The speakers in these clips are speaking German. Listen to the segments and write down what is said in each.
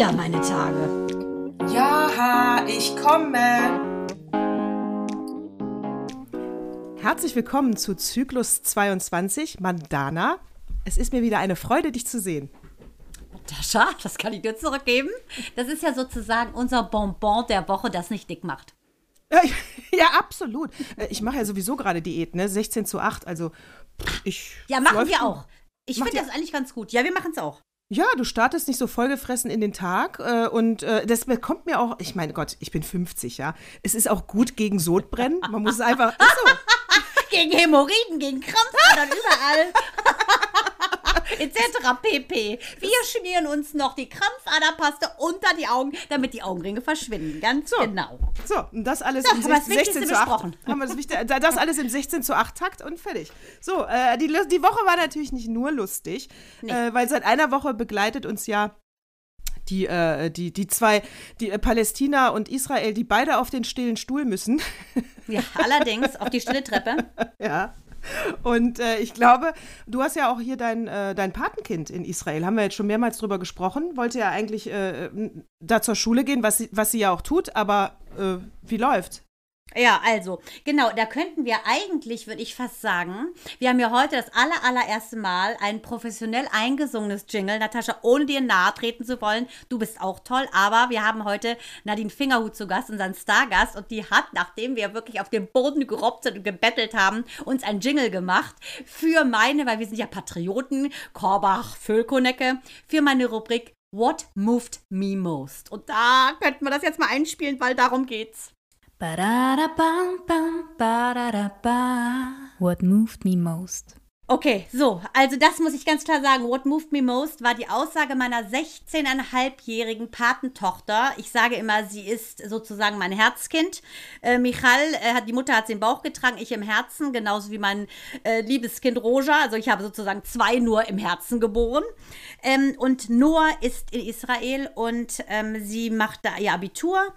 wieder meine Tage. Ja, ich komme. Herzlich willkommen zu Zyklus 22, Mandana. Es ist mir wieder eine Freude, dich zu sehen. Tascha, das kann ich dir zurückgeben. Das ist ja sozusagen unser Bonbon der Woche, das nicht dick macht. Ja, absolut. Äh, Ich mache ja sowieso gerade Diät, ne? 16 zu 8. Also ich. Ja, machen wir auch. Ich finde das eigentlich ganz gut. Ja, wir machen es auch. Ja, du startest nicht so vollgefressen in den Tag äh, und äh, das bekommt mir auch, ich meine Gott, ich bin 50, ja. Es ist auch gut gegen Sodbrennen. Man muss es einfach. Ach so. Gegen Hämorrhoiden, gegen Krampfadern, überall. Etc. pp. Wir schmieren uns noch die Krampfaderpaste unter die Augen, damit die Augenringe verschwinden. Ganz So. genau. So, und das alles So, im haben wir das 16 Wichtigste zu 8. besprochen. Haben wir das, Wichtigste, das alles im 16 zu 8 Takt und fertig. So, äh, die, die Woche war natürlich nicht nur lustig, Nee. äh, weil seit einer Woche begleitet uns ja die, äh, die, die zwei, die äh, Palästina und Israel, die beide auf den stillen Stuhl müssen. Ja, allerdings auf die stille Treppe. ja. Und äh, ich glaube, du hast ja auch hier dein, äh, dein Patenkind in Israel. Haben wir jetzt schon mehrmals drüber gesprochen. Wollte ja eigentlich äh, da zur Schule gehen, was sie, was sie ja auch tut, aber äh, wie läuft? Ja, also, genau, da könnten wir eigentlich, würde ich fast sagen, wir haben ja heute das aller, allererste Mal ein professionell eingesungenes Jingle. Natascha, ohne dir nahe treten zu wollen, du bist auch toll, aber wir haben heute Nadine Fingerhut zu Gast, unseren Stargast, und die hat, nachdem wir wirklich auf dem Boden gerobbt sind und gebettelt haben, uns ein Jingle gemacht für meine, weil wir sind ja Patrioten, Korbach, Völkonecke, für meine Rubrik What Moved Me Most. Und da könnten wir das jetzt mal einspielen, weil darum geht's. What moved me most? Okay, so, also das muss ich ganz klar sagen. What moved me most war die Aussage meiner 16,5-jährigen Patentochter. Ich sage immer, sie ist sozusagen mein Herzkind. Äh, Michal, äh, die Mutter hat sie im Bauch getragen, ich im Herzen, genauso wie mein äh, liebes Kind Roja. Also ich habe sozusagen zwei nur im Herzen geboren. Ähm, und Noah ist in Israel und ähm, sie macht da ihr Abitur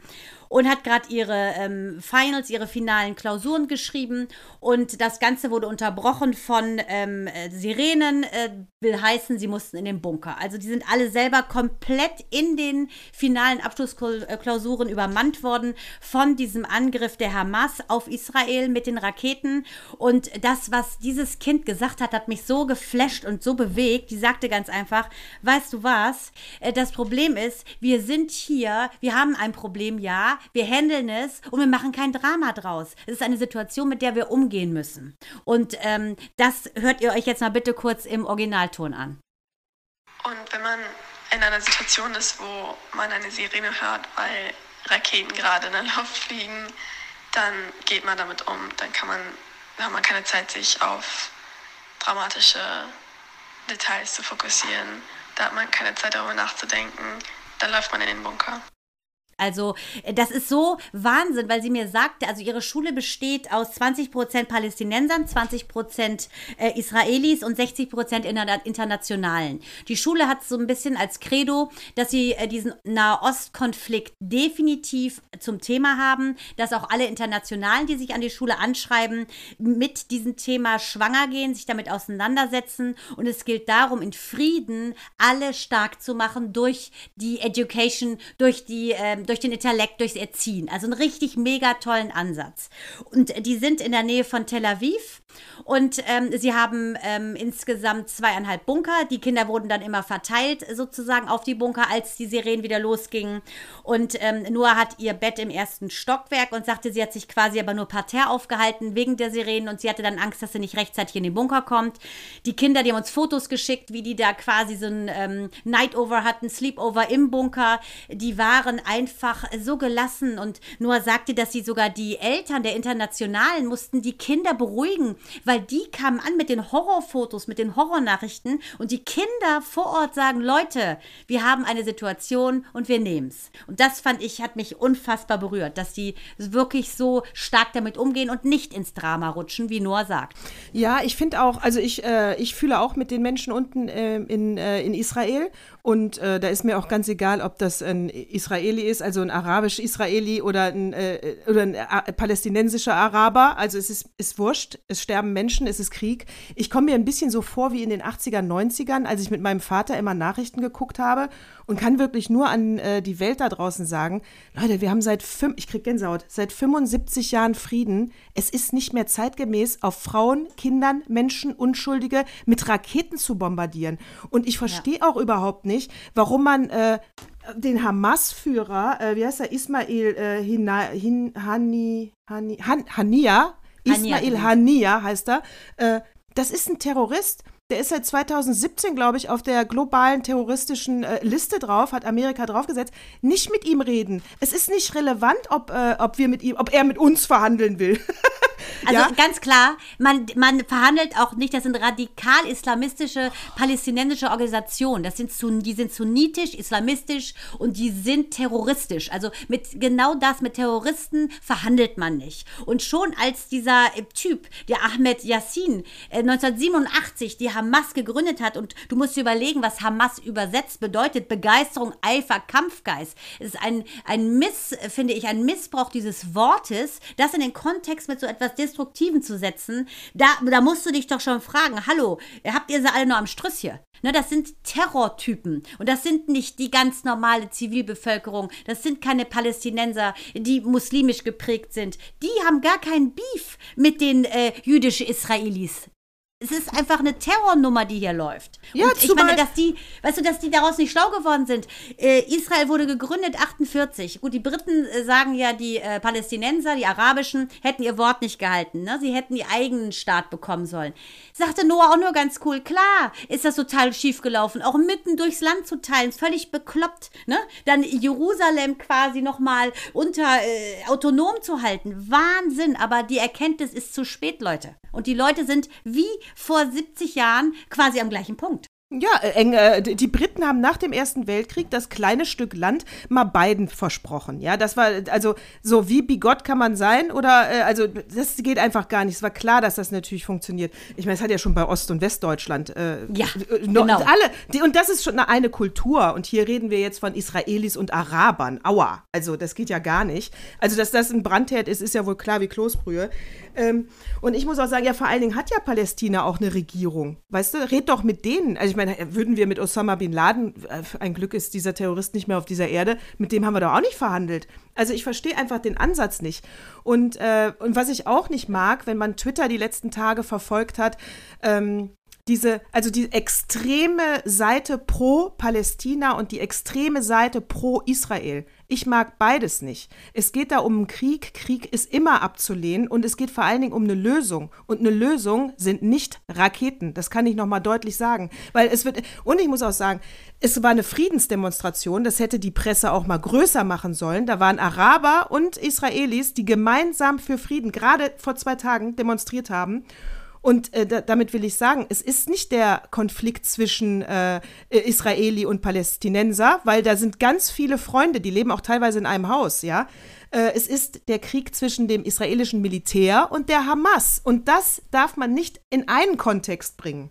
und hat gerade ihre ähm, Finals, ihre finalen Klausuren geschrieben. Und das Ganze wurde unterbrochen von ähm, äh, Sirenen, äh, will heißen, sie mussten in den Bunker. Also die sind alle selber komplett in den finalen Abschlussklausuren übermannt worden von diesem Angriff der Hamas auf Israel mit den Raketen. Und das, was dieses Kind gesagt hat, hat mich so geflasht und so bewegt. Die sagte ganz einfach, weißt du was, Äh, das Problem ist, wir sind hier, wir haben ein Problem, ja, wir handeln es und wir machen kein Drama draus. Es ist eine Situation, mit der wir umgehen müssen. Und ähm, das hört ihr euch jetzt mal bitte kurz im Originalton an. Und wenn man in einer Situation ist, wo man eine Sirene hört, weil Raketen gerade in der Luft fliegen, dann geht man damit um. Dann kann man, hat man keine Zeit, sich auf dramatische Details zu fokussieren. Da hat man keine Zeit, darüber nachzudenken. Dann läuft man in den Bunker. Also, äh, das ist so Wahnsinn, weil sie mir sagte, also ihre Schule besteht aus 20% Palästinensern, 20% äh, Israelis und 60% interna Internationalen. Die Schule hat so ein bisschen als Credo, dass sie äh, diesen Nahostkonflikt definitiv zum Thema haben, dass auch alle Internationalen, die sich an die Schule anschreiben, mit diesem Thema schwanger gehen, sich damit auseinandersetzen. Und es gilt darum, in Frieden alle stark zu machen durch die Education, durch die ähm, durch den Intellekt, durchs Erziehen. Also einen richtig mega tollen Ansatz. Und die sind in der Nähe von Tel Aviv und ähm, sie haben ähm, insgesamt zweieinhalb Bunker. Die Kinder wurden dann immer verteilt sozusagen auf die Bunker, als die Sirenen wieder losgingen. Und ähm, Noah hat ihr Bett im ersten Stockwerk und sagte, sie hat sich quasi aber nur parterre aufgehalten wegen der Sirenen und sie hatte dann Angst, dass sie nicht rechtzeitig in den Bunker kommt. Die Kinder, die haben uns Fotos geschickt, wie die da quasi so ein ähm, Nightover hatten, Sleepover im Bunker. Die waren einfach so gelassen und Noah sagte, dass sie sogar die Eltern der Internationalen mussten die Kinder beruhigen, weil die kamen an mit den Horrorfotos, mit den Horrornachrichten und die Kinder vor Ort sagen, Leute, wir haben eine Situation und wir nehmen's. Und das fand ich, hat mich unfassbar berührt, dass die wirklich so stark damit umgehen und nicht ins Drama rutschen, wie Noah sagt. Ja, ich finde auch, also ich, äh, ich fühle auch mit den Menschen unten äh, in, äh, in Israel und äh, da ist mir auch ganz egal, ob das ein Israeli ist, also ein arabisch-Israeli oder ein, äh, oder ein äh, palästinensischer Araber. Also es ist, ist wurscht, es sterben Menschen, es ist Krieg. Ich komme mir ein bisschen so vor wie in den 80er, 90ern, als ich mit meinem Vater immer Nachrichten geguckt habe und kann wirklich nur an äh, die Welt da draußen sagen, Leute, wir haben seit, fünf, ich krieg Gänsehaut, seit 75 Jahren Frieden. Es ist nicht mehr zeitgemäß, auf Frauen, Kindern, Menschen, Unschuldige mit Raketen zu bombardieren. Und ich verstehe ja. auch überhaupt nicht, warum man äh, den Hamas-Führer, äh, wie heißt er, Ismail äh, Hina, Hin, Hani, Hani, Han, Hania, Ismail genau. Hania heißt er, äh, das ist ein Terrorist. Der ist seit 2017, glaube ich, auf der globalen terroristischen äh, Liste drauf, hat Amerika draufgesetzt. Nicht mit ihm reden. Es ist nicht relevant, ob, äh, ob wir mit ihm, ob er mit uns verhandeln will. Also ja? ganz klar, man, man verhandelt auch nicht, das sind radikal-islamistische palästinensische Organisationen. Das sind, die sind sunnitisch, islamistisch und die sind terroristisch. Also mit genau das, mit Terroristen verhandelt man nicht. Und schon als dieser Typ, der Ahmed Yassin, äh, 1987 die Hamas gegründet hat, und du musst dir überlegen, was Hamas übersetzt bedeutet, Begeisterung, Eifer, Kampfgeist. Es ist ein, ein Miss, finde ich, ein Missbrauch dieses Wortes, das in den Kontext mit so etwas Destruktiven zu setzen, da, da musst du dich doch schon fragen, hallo, habt ihr sie alle nur am Strüss hier? Ne, das sind Terrortypen und das sind nicht die ganz normale Zivilbevölkerung. Das sind keine Palästinenser, die muslimisch geprägt sind. Die haben gar keinen Beef mit den äh, jüdischen Israelis. Es ist einfach eine Terrornummer, die hier läuft. Ja, und ich meine, dass die, weißt du, dass die daraus nicht schlau geworden sind. Äh, Israel wurde gegründet 48. Gut, die Briten äh, sagen ja, die äh, Palästinenser, die Arabischen, hätten ihr Wort nicht gehalten. Ne? Sie hätten ihren eigenen Staat bekommen sollen. Sagte Noah auch nur ganz cool, klar, ist das total schief gelaufen. Auch mitten durchs Land zu teilen, völlig bekloppt. Ne? Dann Jerusalem quasi nochmal unter äh, autonom zu halten. Wahnsinn, aber die Erkenntnis ist zu spät, Leute. Und die Leute sind wie vor 70 Jahren quasi am gleichen Punkt. Ja, äh, äh die Briten haben nach dem Ersten Weltkrieg das kleine Stück Land mal beiden versprochen. Ja, das war also so wie bigott kann man sein oder äh, also das geht einfach gar nicht. Es war klar, dass das natürlich funktioniert. Ich meine, es hat ja schon bei Ost- und Westdeutschland äh, ja, äh, genau. alle die, und das ist schon eine, eine Kultur und hier reden wir jetzt von Israelis und Arabern. Aua, also das geht ja gar nicht. Also dass das ein Brandherd ist, ist ja wohl klar wie Kloßbrühe. Ähm, und ich muss auch sagen, ja, vor allen Dingen hat ja Palästina auch eine Regierung. Weißt du, red doch mit denen. Also ich meine, würden wir mit Osama bin Laden, äh, ein Glück ist dieser Terrorist nicht mehr auf dieser Erde, mit dem haben wir doch auch nicht verhandelt. Also ich verstehe einfach den Ansatz nicht. Und, äh, und was ich auch nicht mag, wenn man Twitter die letzten Tage verfolgt hat, ähm, diese, also die extreme Seite pro Palästina und die extreme Seite pro Israel. Ich mag beides nicht. Es geht da um einen Krieg. Krieg ist immer abzulehnen und es geht vor allen Dingen um eine Lösung. Und eine Lösung sind nicht Raketen. Das kann ich nochmal deutlich sagen. Weil es wird, und ich muss auch sagen, es war eine Friedensdemonstration. Das hätte die Presse auch mal größer machen sollen. Da waren Araber und Israelis, die gemeinsam für Frieden gerade vor zwei Tagen demonstriert haben. Und äh, da, damit will ich sagen, es ist nicht der Konflikt zwischen äh, Israeli und Palästinenser, weil da sind ganz viele Freunde, die leben auch teilweise in einem Haus, ja. Äh, es ist der Krieg zwischen dem israelischen Militär und der Hamas. Und das darf man nicht in einen Kontext bringen.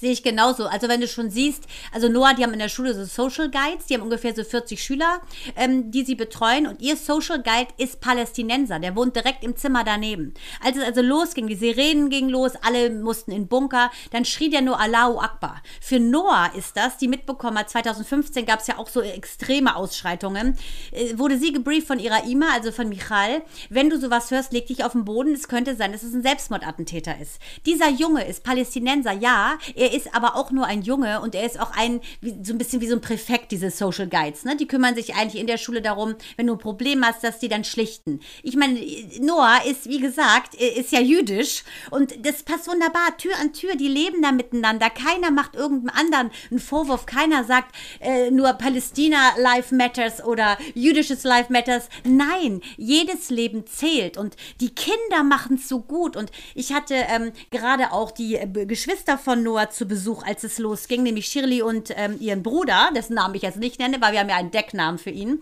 Sehe ich genauso. Also wenn du schon siehst, also Noah, die haben in der Schule so Social Guides, die haben ungefähr so 40 Schüler, ähm, die sie betreuen und ihr Social Guide ist Palästinenser, der wohnt direkt im Zimmer daneben. Als es also losging, die Sirenen gingen los, alle mussten in Bunker, dann schrie der nur Allahu Akbar. Für Noah ist das, die mitbekommen hat, 2015 gab es ja auch so extreme Ausschreitungen, äh, wurde sie gebrieft von ihrer Ima, also von Michal, wenn du sowas hörst, leg dich auf den Boden, es könnte sein, dass es ein Selbstmordattentäter ist. Dieser Junge ist Palästinenser, ja, er ist aber auch nur ein Junge und er ist auch ein, wie, so ein bisschen wie so ein Präfekt, diese Social Guides. Ne? Die kümmern sich eigentlich in der Schule darum, wenn du ein Problem hast, dass die dann schlichten. Ich meine, Noah ist, wie gesagt, ist ja jüdisch und das passt wunderbar, Tür an Tür, die leben da miteinander. Keiner macht irgendeinem anderen einen Vorwurf, keiner sagt äh, nur Palästina Life Matters oder jüdisches Life Matters. Nein, jedes Leben zählt und die Kinder machen es so gut und ich hatte ähm, gerade auch die äh, Geschwister von Noah zu Besuch, als es losging, nämlich Shirley und ähm, ihren Bruder, dessen Namen ich jetzt nicht nenne, weil wir haben ja einen Decknamen für ihn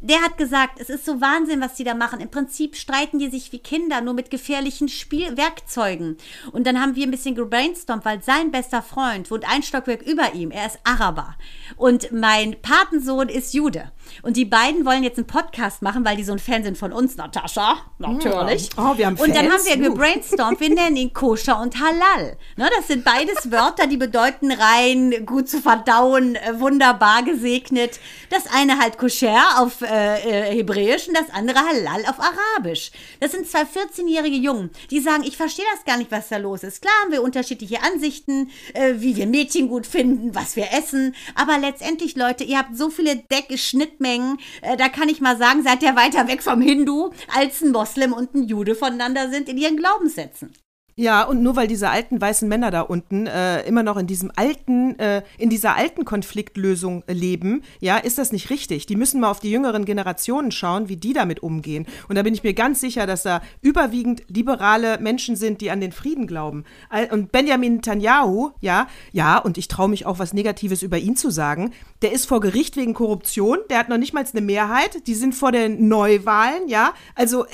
der hat gesagt, es ist so Wahnsinn, was die da machen. Im Prinzip streiten die sich wie Kinder, nur mit gefährlichen Spielwerkzeugen. Und dann haben wir ein bisschen gebrainstormt, weil sein bester Freund wohnt ein Stockwerk über ihm. Er ist Araber. Und mein Patensohn ist Jude. Und die beiden wollen jetzt einen Podcast machen, weil die so ein Fan sind von uns, Natascha. Natürlich. Ja. Oh, wir haben und dann haben wir gebrainstormt, wir nennen ihn Koscher und Halal. Ne, das sind beides Wörter, die bedeuten rein, gut zu verdauen, äh, wunderbar gesegnet. Das eine halt Koscher auf äh, äh, Hebräisch und das andere Halal auf Arabisch. Das sind zwei 14-jährige Jungen, die sagen, ich verstehe das gar nicht, was da los ist. Klar haben wir unterschiedliche Ansichten, äh, wie wir Mädchen gut finden, was wir essen. Aber letztendlich, Leute, ihr habt so viele Decke, Schnittmengen. Äh, da kann ich mal sagen, seid ihr weiter weg vom Hindu, als ein Moslem und ein Jude voneinander sind in ihren Glaubenssätzen. Ja, und nur weil diese alten weißen Männer da unten äh, immer noch in diesem alten, äh, in dieser alten Konfliktlösung leben, ja, ist das nicht richtig. Die müssen mal auf die jüngeren Generationen schauen, wie die damit umgehen. Und da bin ich mir ganz sicher, dass da überwiegend liberale Menschen sind, die an den Frieden glauben. Und Benjamin Netanyahu, ja, ja, und ich traue mich auch was Negatives über ihn zu sagen, der ist vor Gericht wegen Korruption, der hat noch nicht mal eine Mehrheit, die sind vor den Neuwahlen, ja, also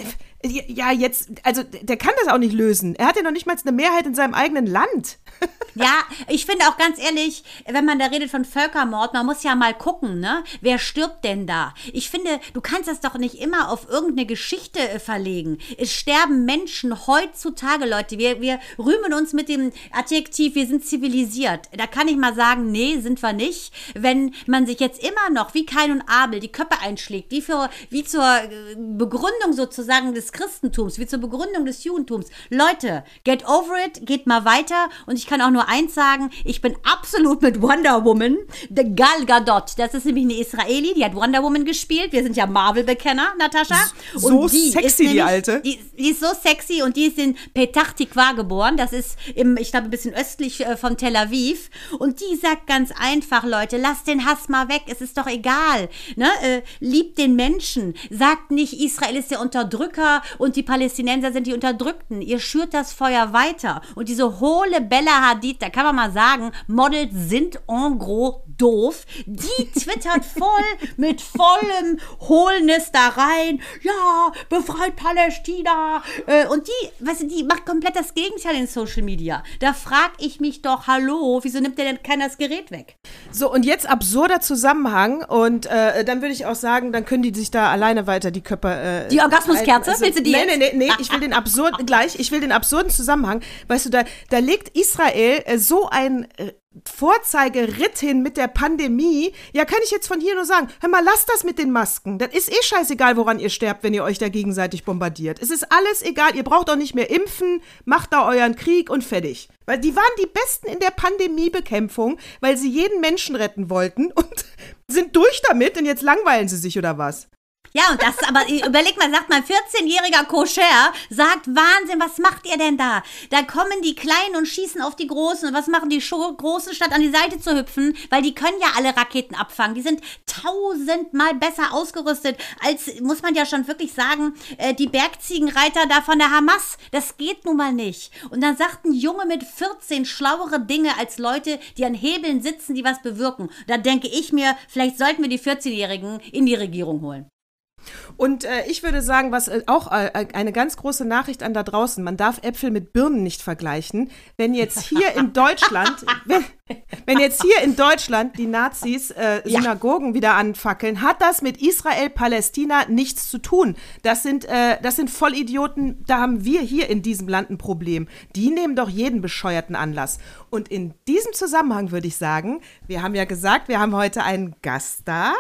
ja, jetzt, also der kann das auch nicht lösen. Er hat ja noch nicht mal eine Mehrheit in seinem eigenen Land. Ja, ich finde auch ganz ehrlich, wenn man da redet von Völkermord, man muss ja mal gucken, ne? Wer stirbt denn da? Ich finde, du kannst das doch nicht immer auf irgendeine Geschichte äh, verlegen. Es sterben Menschen heutzutage, Leute. Wir, wir rühmen uns mit dem Adjektiv, wir sind zivilisiert. Da kann ich mal sagen, nee, sind wir nicht. Wenn man sich jetzt immer noch wie Kain und Abel die Köpfe einschlägt, wie, für, wie zur äh, Begründung sozusagen des Christentums, wie zur Begründung des Judentums. Leute, get over it, geht mal weiter. Und ich kann auch nur eins sagen, ich bin absolut mit Wonder Woman, The Gal Gadot. Das ist nämlich eine Israeli, die hat Wonder Woman gespielt. Wir sind ja Marvel-Bekenner, Natascha. So sexy, die Alte. Die, die ist so sexy und die ist in Petach Tikva geboren. Das ist im, ich glaube, ein bisschen östlich äh, von Tel Aviv. Und die sagt ganz einfach, Leute, lasst den Hass mal weg. Es ist doch egal. Ne? Äh, liebt den Menschen. Sagt nicht, Israel ist der Unterdrücker und die Palästinenser sind die Unterdrückten. Ihr schürt das Feuer weiter. Und diese hohle Bella Hadid, da kann man mal sagen, Models sind en gros doof. Die twittert voll mit vollem Hohlnis da rein. Ja, befreit Palästina. Äh, und die, weißt du, die macht komplett das Gegenteil in Social Media. Da frag ich mich doch, hallo, wieso nimmt der denn keiner das Gerät weg? So, und jetzt absurder Zusammenhang. Und äh, dann würde ich auch sagen, dann können die sich da alleine weiter die Köpfe. Äh, Die Orgasmuskerze? halten. Willst du die Nee, jetzt? nee, nee, nee, ich will den absurd, gleich, ich will den absurden Zusammenhang. Weißt du, da, da legt Israel äh, so ein. Vorzeigeritt hin mit der Pandemie. Ja, kann ich jetzt von hier nur sagen, hör mal, lasst das mit den Masken. Das ist eh scheißegal, woran ihr sterbt, wenn ihr euch da gegenseitig bombardiert. Es ist alles egal, ihr braucht auch nicht mehr impfen, macht da euren Krieg und fertig. Weil die waren die Besten in der Pandemiebekämpfung, weil sie jeden Menschen retten wollten und sind durch damit und jetzt langweilen sie sich oder was? Ja, und das, aber überleg mal, sagt mal, 14-jähriger Koscher sagt, Wahnsinn, was macht ihr denn da? Da kommen die Kleinen und schießen auf die Großen. Und was machen die Großen, statt an die Seite zu hüpfen? Weil die können ja alle Raketen abfangen. Die sind tausendmal besser ausgerüstet, als, muss man ja schon wirklich sagen, äh, die Bergziegenreiter da von der Hamas. Das geht nun mal nicht. Und dann sagt ein Junge mit 14 schlauere Dinge als Leute, die an Hebeln sitzen, die was bewirken. Da denke ich mir, vielleicht sollten wir die 14-Jährigen in die Regierung holen. Und äh, ich würde sagen, was äh, auch äh, eine ganz große Nachricht an da draußen, man darf Äpfel mit Birnen nicht vergleichen. Wenn jetzt hier in Deutschland, wenn, wenn jetzt hier in Deutschland die Nazis äh, Synagogen wieder anfackeln, hat das mit Israel, Palästina nichts zu tun. Das sind, äh, das sind Vollidioten, da haben wir hier in diesem Land ein Problem. Die nehmen doch jeden bescheuerten Anlass. Und in diesem Zusammenhang würde ich sagen, wir haben ja gesagt, wir haben heute einen Gast da.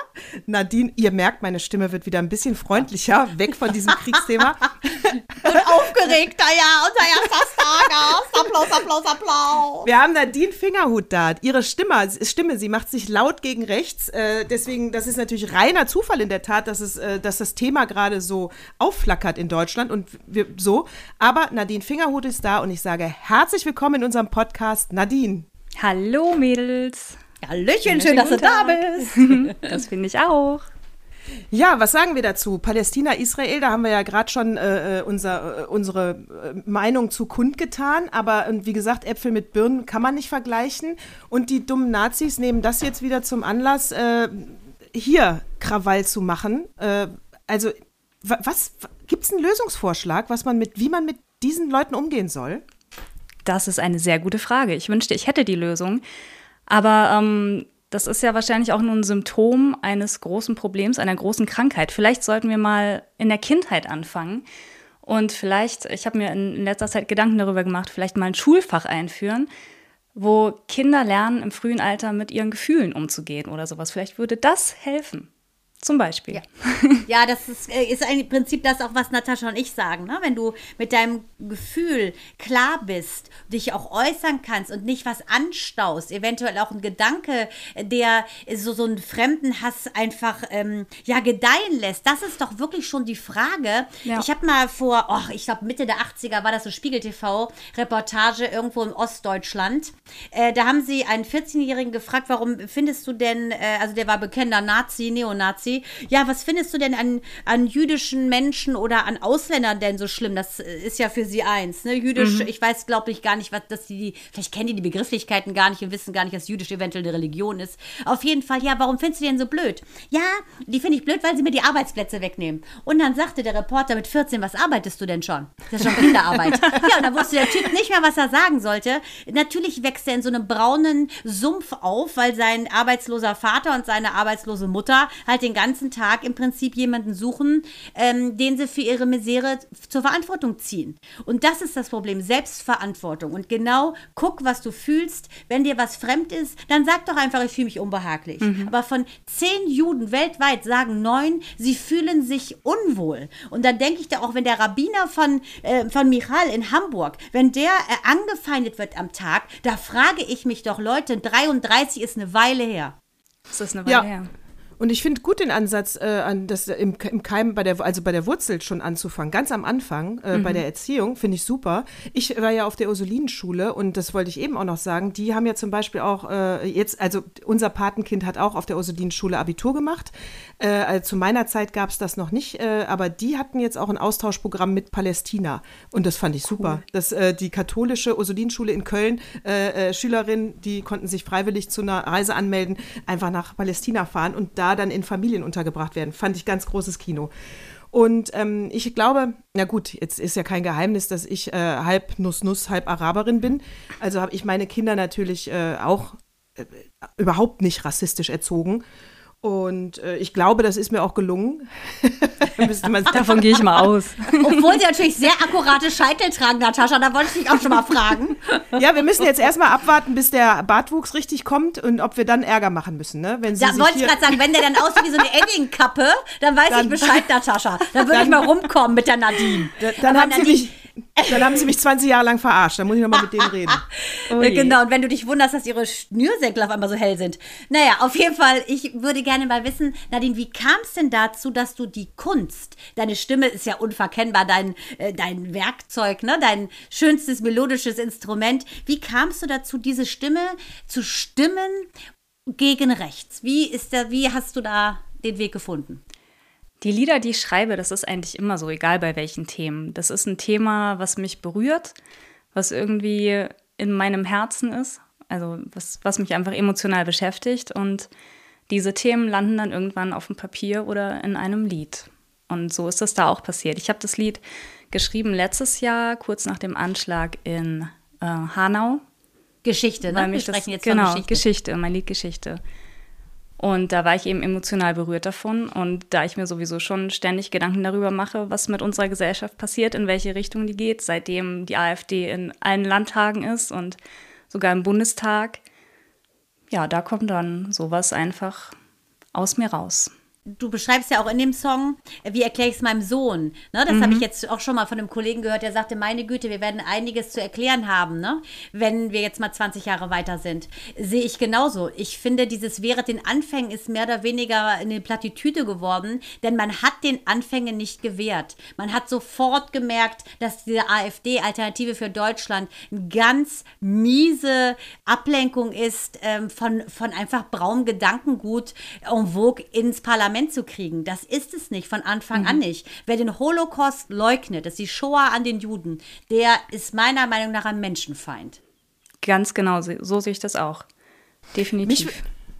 Nadine, ihr merkt, meine Stimme wird wieder ein bisschen freundlicher, weg von diesem Kriegsthema. Und aufgeregter, ja, unser erster Stargast. Applaus, Applaus, Applaus. Wir haben Nadine Fingerhut da. Ihre Stimme, Stimme, sie macht sich laut gegen rechts. Äh, deswegen, das ist natürlich reiner Zufall in der Tat, dass, es, äh, dass das Thema gerade so aufflackert in Deutschland und wir, so. Aber Nadine Fingerhut ist da und ich sage herzlich willkommen in unserem Podcast, Nadine. Hallo Mädels. Hallöchen, schön, dass du da bist. Das finde ich auch. Ja, was sagen wir dazu? Palästina, Israel, da haben wir ja gerade schon äh, unser, äh, unsere äh, Meinung zu kundgetan. Aber äh, wie gesagt, Äpfel mit Birnen kann man nicht vergleichen. Und die dummen Nazis nehmen das jetzt wieder zum Anlass, äh, hier Krawall zu machen. Äh, also, was gibt es einen Lösungsvorschlag, was man mit, wie man mit diesen Leuten umgehen soll? Das ist eine sehr gute Frage. Ich wünschte, ich hätte die Lösung. Aber ähm, das ist ja wahrscheinlich auch nur ein Symptom eines großen Problems, einer großen Krankheit. Vielleicht sollten wir mal in der Kindheit anfangen und vielleicht, ich habe mir in letzter Zeit Gedanken darüber gemacht, vielleicht mal ein Schulfach einführen, wo Kinder lernen, im frühen Alter mit ihren Gefühlen umzugehen oder sowas. Vielleicht würde das helfen. Zum Beispiel. Ja, ja das ist, äh, ist im Prinzip das auch, was Natascha und ich sagen. Ne? Wenn du mit deinem Gefühl klar bist, dich auch äußern kannst und nicht was anstaust, eventuell auch ein Gedanke, der so, so einen fremden Hass einfach ähm, ja, gedeihen lässt, das ist doch wirklich schon die Frage. Ja. Ich habe mal vor, oh, ich glaube Mitte der 80er war das so Spiegel TV-Reportage irgendwo in Ostdeutschland. Äh, da haben sie einen 14-Jährigen gefragt, warum findest du denn, äh, also der war bekennender Nazi, Neonazi, ja, was findest du denn an, an jüdischen Menschen oder an Ausländern denn so schlimm? Das ist ja für sie eins, ne? Jüdisch, mhm. ich weiß, glaube ich, gar nicht, was, dass die, vielleicht kennen die die Begrifflichkeiten gar nicht und wissen gar nicht, dass jüdisch eventuell eine Religion ist. Auf jeden Fall, ja, warum findest du die denn so blöd? Ja, die finde ich blöd, weil sie mir die Arbeitsplätze wegnehmen. Und dann sagte der Reporter mit 14, was arbeitest du denn schon? Das ist schon Kinderarbeit. ja, und dann wusste der Typ nicht mehr, was er sagen sollte. Natürlich wächst er in so einem braunen Sumpf auf, weil sein arbeitsloser Vater und seine arbeitslose Mutter halt den ganzen ganzen Tag im Prinzip jemanden suchen, ähm, den sie für ihre Misere zur Verantwortung ziehen. Und das ist das Problem, Selbstverantwortung. Und genau guck, was du fühlst. Wenn dir was fremd ist, dann sag doch einfach, ich fühle mich unbehaglich. Mhm. Aber von zehn Juden weltweit sagen neun, sie fühlen sich unwohl. Und dann denke ich da auch, wenn der Rabbiner von, äh, von Michal in Hamburg, wenn der äh, angefeindet wird am Tag, da frage ich mich doch, Leute, 33 ist eine Weile her. Das ist eine Weile ja. her. Und ich finde gut den Ansatz, äh, an das im, im Keim bei der, also bei der Wurzel schon anzufangen, ganz am Anfang äh, mhm. bei der Erziehung, finde ich super. Ich war ja auf der Ursulinenschule und das wollte ich eben auch noch sagen. Die haben ja zum Beispiel auch äh, jetzt, also unser Patenkind hat auch auf der Ursulinenschule Abitur gemacht. Äh, also zu meiner Zeit gab es das noch nicht, äh, aber die hatten jetzt auch ein Austauschprogramm mit Palästina und das fand ich super. Cool. Dass äh, die katholische Ursulinenschule in Köln Schülerinnen, die konnten sich freiwillig zu einer Reise anmelden, einfach nach Palästina fahren und da da dann in Familien untergebracht werden. Fand ich ganz großes Kino. Und ähm, ich glaube, na gut, jetzt ist ja kein Geheimnis, dass ich äh, halb Nuss-Nuss, halb Araberin bin. Also habe ich meine Kinder natürlich äh, auch äh, überhaupt nicht rassistisch erzogen. Und äh, ich glaube, das ist mir auch gelungen. Davon gehe ich mal aus. Obwohl sie natürlich sehr akkurate Scheitel tragen, Natascha, da wollte ich dich auch schon mal fragen. Ja, wir müssen jetzt erstmal abwarten, bis der Bartwuchs richtig kommt und ob wir dann Ärger machen müssen. Ne? Wenn sie da wollte ich gerade sagen, wenn der dann aussieht wie so eine Edding-Kappe, dann weiß dann, ich Bescheid, Natascha. Dann würde ich mal rumkommen mit der Nadine. Da, dann, haben Nadine, sie mich, dann haben sie mich 20 Jahre lang verarscht. Dann muss ich nochmal mit denen reden. Oh genau, und wenn du dich wunderst, dass ihre Schnürsenkel auf einmal so hell sind. Naja, auf jeden Fall, ich würde gerne mal wissen, Nadine, wie kam es denn dazu, dass du die Kunst, deine Stimme ist ja unverkennbar, dein, äh, dein Werkzeug, ne, dein schönstes melodisches Instrument, wie kamst du dazu, diese Stimme zu stimmen gegen rechts? Wie ist der, wie hast du da den Weg gefunden? Die Lieder, die ich schreibe, das ist eigentlich immer so, egal bei welchen Themen. Das ist ein Thema, was mich berührt, was irgendwie in meinem Herzen ist, also was, was mich einfach emotional beschäftigt. Und diese Themen landen dann irgendwann auf dem Papier oder in einem Lied. Und so ist das da auch passiert. Ich habe das Lied geschrieben letztes Jahr, kurz nach dem Anschlag in äh, Hanau. Geschichte, ne? Wir sprechen das, jetzt genau, Geschichte. Geschichte, mein Lied Geschichte. Und da war ich eben emotional berührt davon. Und da ich mir sowieso schon ständig Gedanken darüber mache, was mit unserer Gesellschaft passiert, in welche Richtung die geht, seitdem die AfD in allen Landtagen ist und sogar im Bundestag, ja, da kommt dann sowas einfach aus mir raus du beschreibst ja auch in dem Song, wie erkläre ich es meinem Sohn. Ne, das mhm. habe ich jetzt auch schon mal von einem Kollegen gehört, der sagte, meine Güte, wir werden einiges zu erklären haben, ne? wenn wir jetzt mal 20 Jahre weiter sind. Sehe ich genauso. Ich finde, dieses während den Anfängen ist mehr oder weniger eine Plattitüde geworden, denn man hat den Anfängen nicht gewährt. Man hat sofort gemerkt, dass diese AfD, Alternative für Deutschland, eine ganz miese Ablenkung ist ähm, von, von einfach braunem Gedankengut en vogue ins Parlament Parlament zu kriegen. Das ist es nicht, von Anfang mhm. an nicht. Wer den Holocaust leugnet, das ist die Shoah an den Juden, der ist meiner Meinung nach ein Menschenfeind. Ganz genau, so sehe ich das auch. Definitiv. Mich,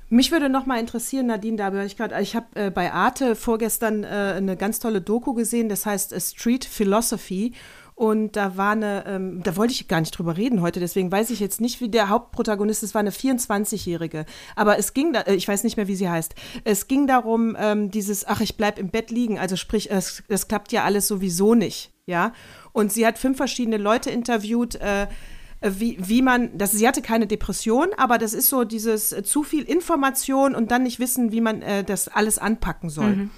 Mich würde noch mal interessieren, Nadine, da habe ich gerade, ich habe äh, bei Arte vorgestern äh, eine ganz tolle Doku gesehen, das heißt äh, Street Philosophy. Und da war eine, ähm, da wollte ich gar nicht drüber reden heute, deswegen weiß ich jetzt nicht, wie der Hauptprotagonist ist, war eine 24-Jährige. Aber es ging da, äh, ich weiß nicht mehr, wie sie heißt. Es ging darum, ähm, dieses, ach, ich bleib im Bett liegen. Also sprich, es, das klappt ja alles sowieso nicht. Ja. Und sie hat fünf verschiedene Leute interviewt, äh, wie, wie man, das, sie hatte keine Depression, aber das ist so dieses äh, zu viel Information und dann nicht wissen, wie man äh, das alles anpacken soll. Mhm.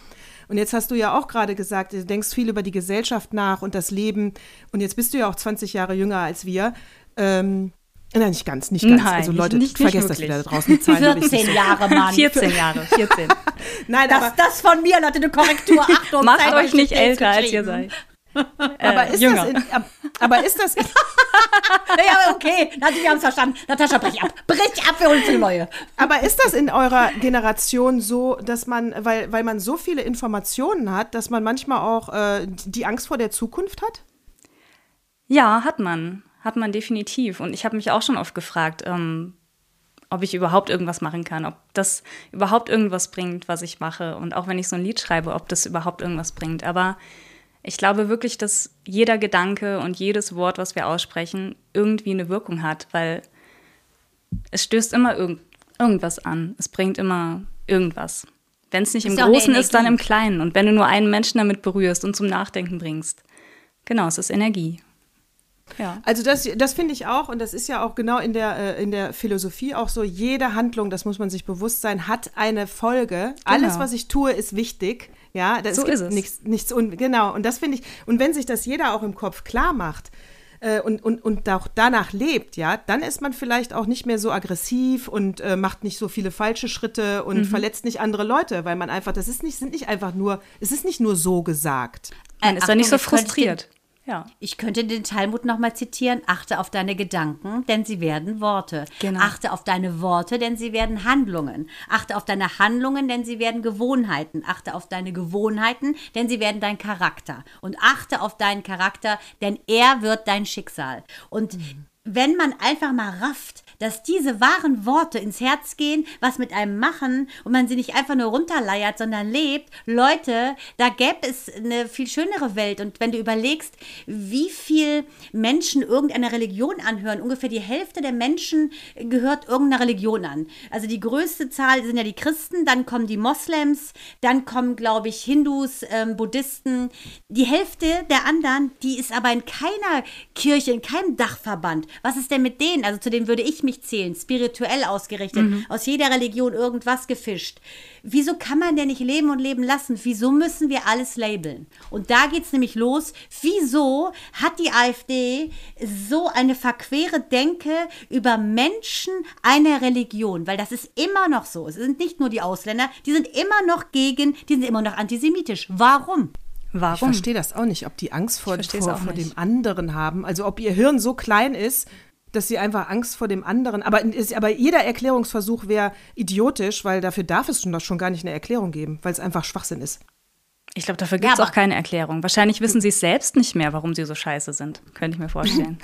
Und jetzt hast du ja auch gerade gesagt, du denkst viel über die Gesellschaft nach und das Leben. Und jetzt bist du ja auch 20 Jahre jünger als wir. Ähm, Nein, nicht ganz, nicht ganz. Nein, also Leute, nicht, nicht vergesst das wieder da draußen. Zahlen 14 Jahre, Mann. 14 Jahre, 14. Nein, das, aber, das von mir, Leute, eine Korrektur. Achtung, Macht euch nicht älter, als ihr seid. aber, Äh, ist jünger. das in, ab- aber ist das in, Ja, okay, Nadine, wir haben es verstanden. Natascha, brich ab. Brich ab, wir holen eine neue. aber ist das in eurer Generation so, dass man, weil, weil man so viele Informationen hat, dass man manchmal auch äh, die Angst vor der Zukunft hat? Ja, hat man. Hat man definitiv. Und ich habe mich auch schon oft gefragt, ähm, ob ich überhaupt irgendwas machen kann, ob das überhaupt irgendwas bringt, was ich mache. Und auch wenn ich so ein Lied schreibe, ob das überhaupt irgendwas bringt. Aber ich glaube wirklich, dass jeder Gedanke und jedes Wort, was wir aussprechen, irgendwie eine Wirkung hat, weil es stößt immer irgend, irgendwas an. Es bringt immer irgendwas. Wenn es nicht im Ist eine Großen ist, dann im. Kleinen. Und wenn du nur einen Menschen damit berührst und zum Nachdenken bringst. Genau, es ist Energie. Ja. Also das, das finde ich auch, und das ist ja auch genau in der, äh, in der Philosophie auch so, jede Handlung, das muss man sich bewusst sein, hat eine Folge. Alles, was ich tue, ist wichtig. Ja, das So ist es. Nichts, nichts un genau. Und das finde ich, und wenn sich das jeder auch im Kopf klar macht, äh, und, und, und auch danach lebt, ja, dann ist man vielleicht auch nicht mehr so aggressiv und äh, macht nicht so viele falsche Schritte und Mhm. verletzt nicht andere Leute, weil man einfach, das ist nicht, sind nicht einfach nur, es ist nicht nur so gesagt. Man ist nicht so Achtung, könnte ich den- frustriert. Ja. Ich könnte den Talmud nochmal zitieren. Achte auf deine Gedanken, denn sie werden Worte. Genau. Achte auf deine Worte, denn sie werden Handlungen. Achte auf deine Handlungen, denn sie werden Gewohnheiten. Achte auf deine Gewohnheiten, denn sie werden dein Charakter. Und achte auf deinen Charakter, denn er wird dein Schicksal. Und wenn man einfach mal rafft, dass diese wahren Worte ins Herz gehen, was mit einem machen und man sie nicht einfach nur runterleiert, sondern lebt, Leute, da gäbe es eine viel schönere Welt. Und wenn du überlegst, wie viel Menschen irgendeiner Religion anhören, ungefähr die Hälfte der Menschen gehört irgendeiner Religion an. Also die größte Zahl sind ja die Christen, dann kommen die Moslems, dann kommen, glaube ich, Hindus, ähm, Buddhisten. Die Hälfte der anderen, die ist aber in keiner Kirche, in keinem Dachverband. Was ist denn mit denen? Also zu denen würde ich mich zählen, spirituell ausgerichtet, aus jeder Religion irgendwas gefischt. Wieso kann man denn nicht leben und leben lassen? Wieso müssen wir alles labeln? Und da geht es nämlich los. Wieso hat die AfD so eine verquere Denke über Menschen einer Religion? Weil das ist immer noch so. Es sind nicht nur die Ausländer, die sind immer noch gegen, die sind immer noch antisemitisch. Warum? Ich Warum? verstehe das auch nicht, ob die Angst vor, vor, vor dem anderen haben. Also ob ihr Hirn so klein ist, dass sie einfach Angst vor dem anderen. Aber, ist- aber jeder Erklärungsversuch wäre idiotisch, weil dafür darf es schon, doch schon gar nicht eine Erklärung geben, weil es einfach Schwachsinn ist. Ich glaube, dafür gibt es aber- auch keine Erklärung. Wahrscheinlich wissen sie es selbst nicht mehr, warum sie so scheiße sind. Könnte ich mir vorstellen.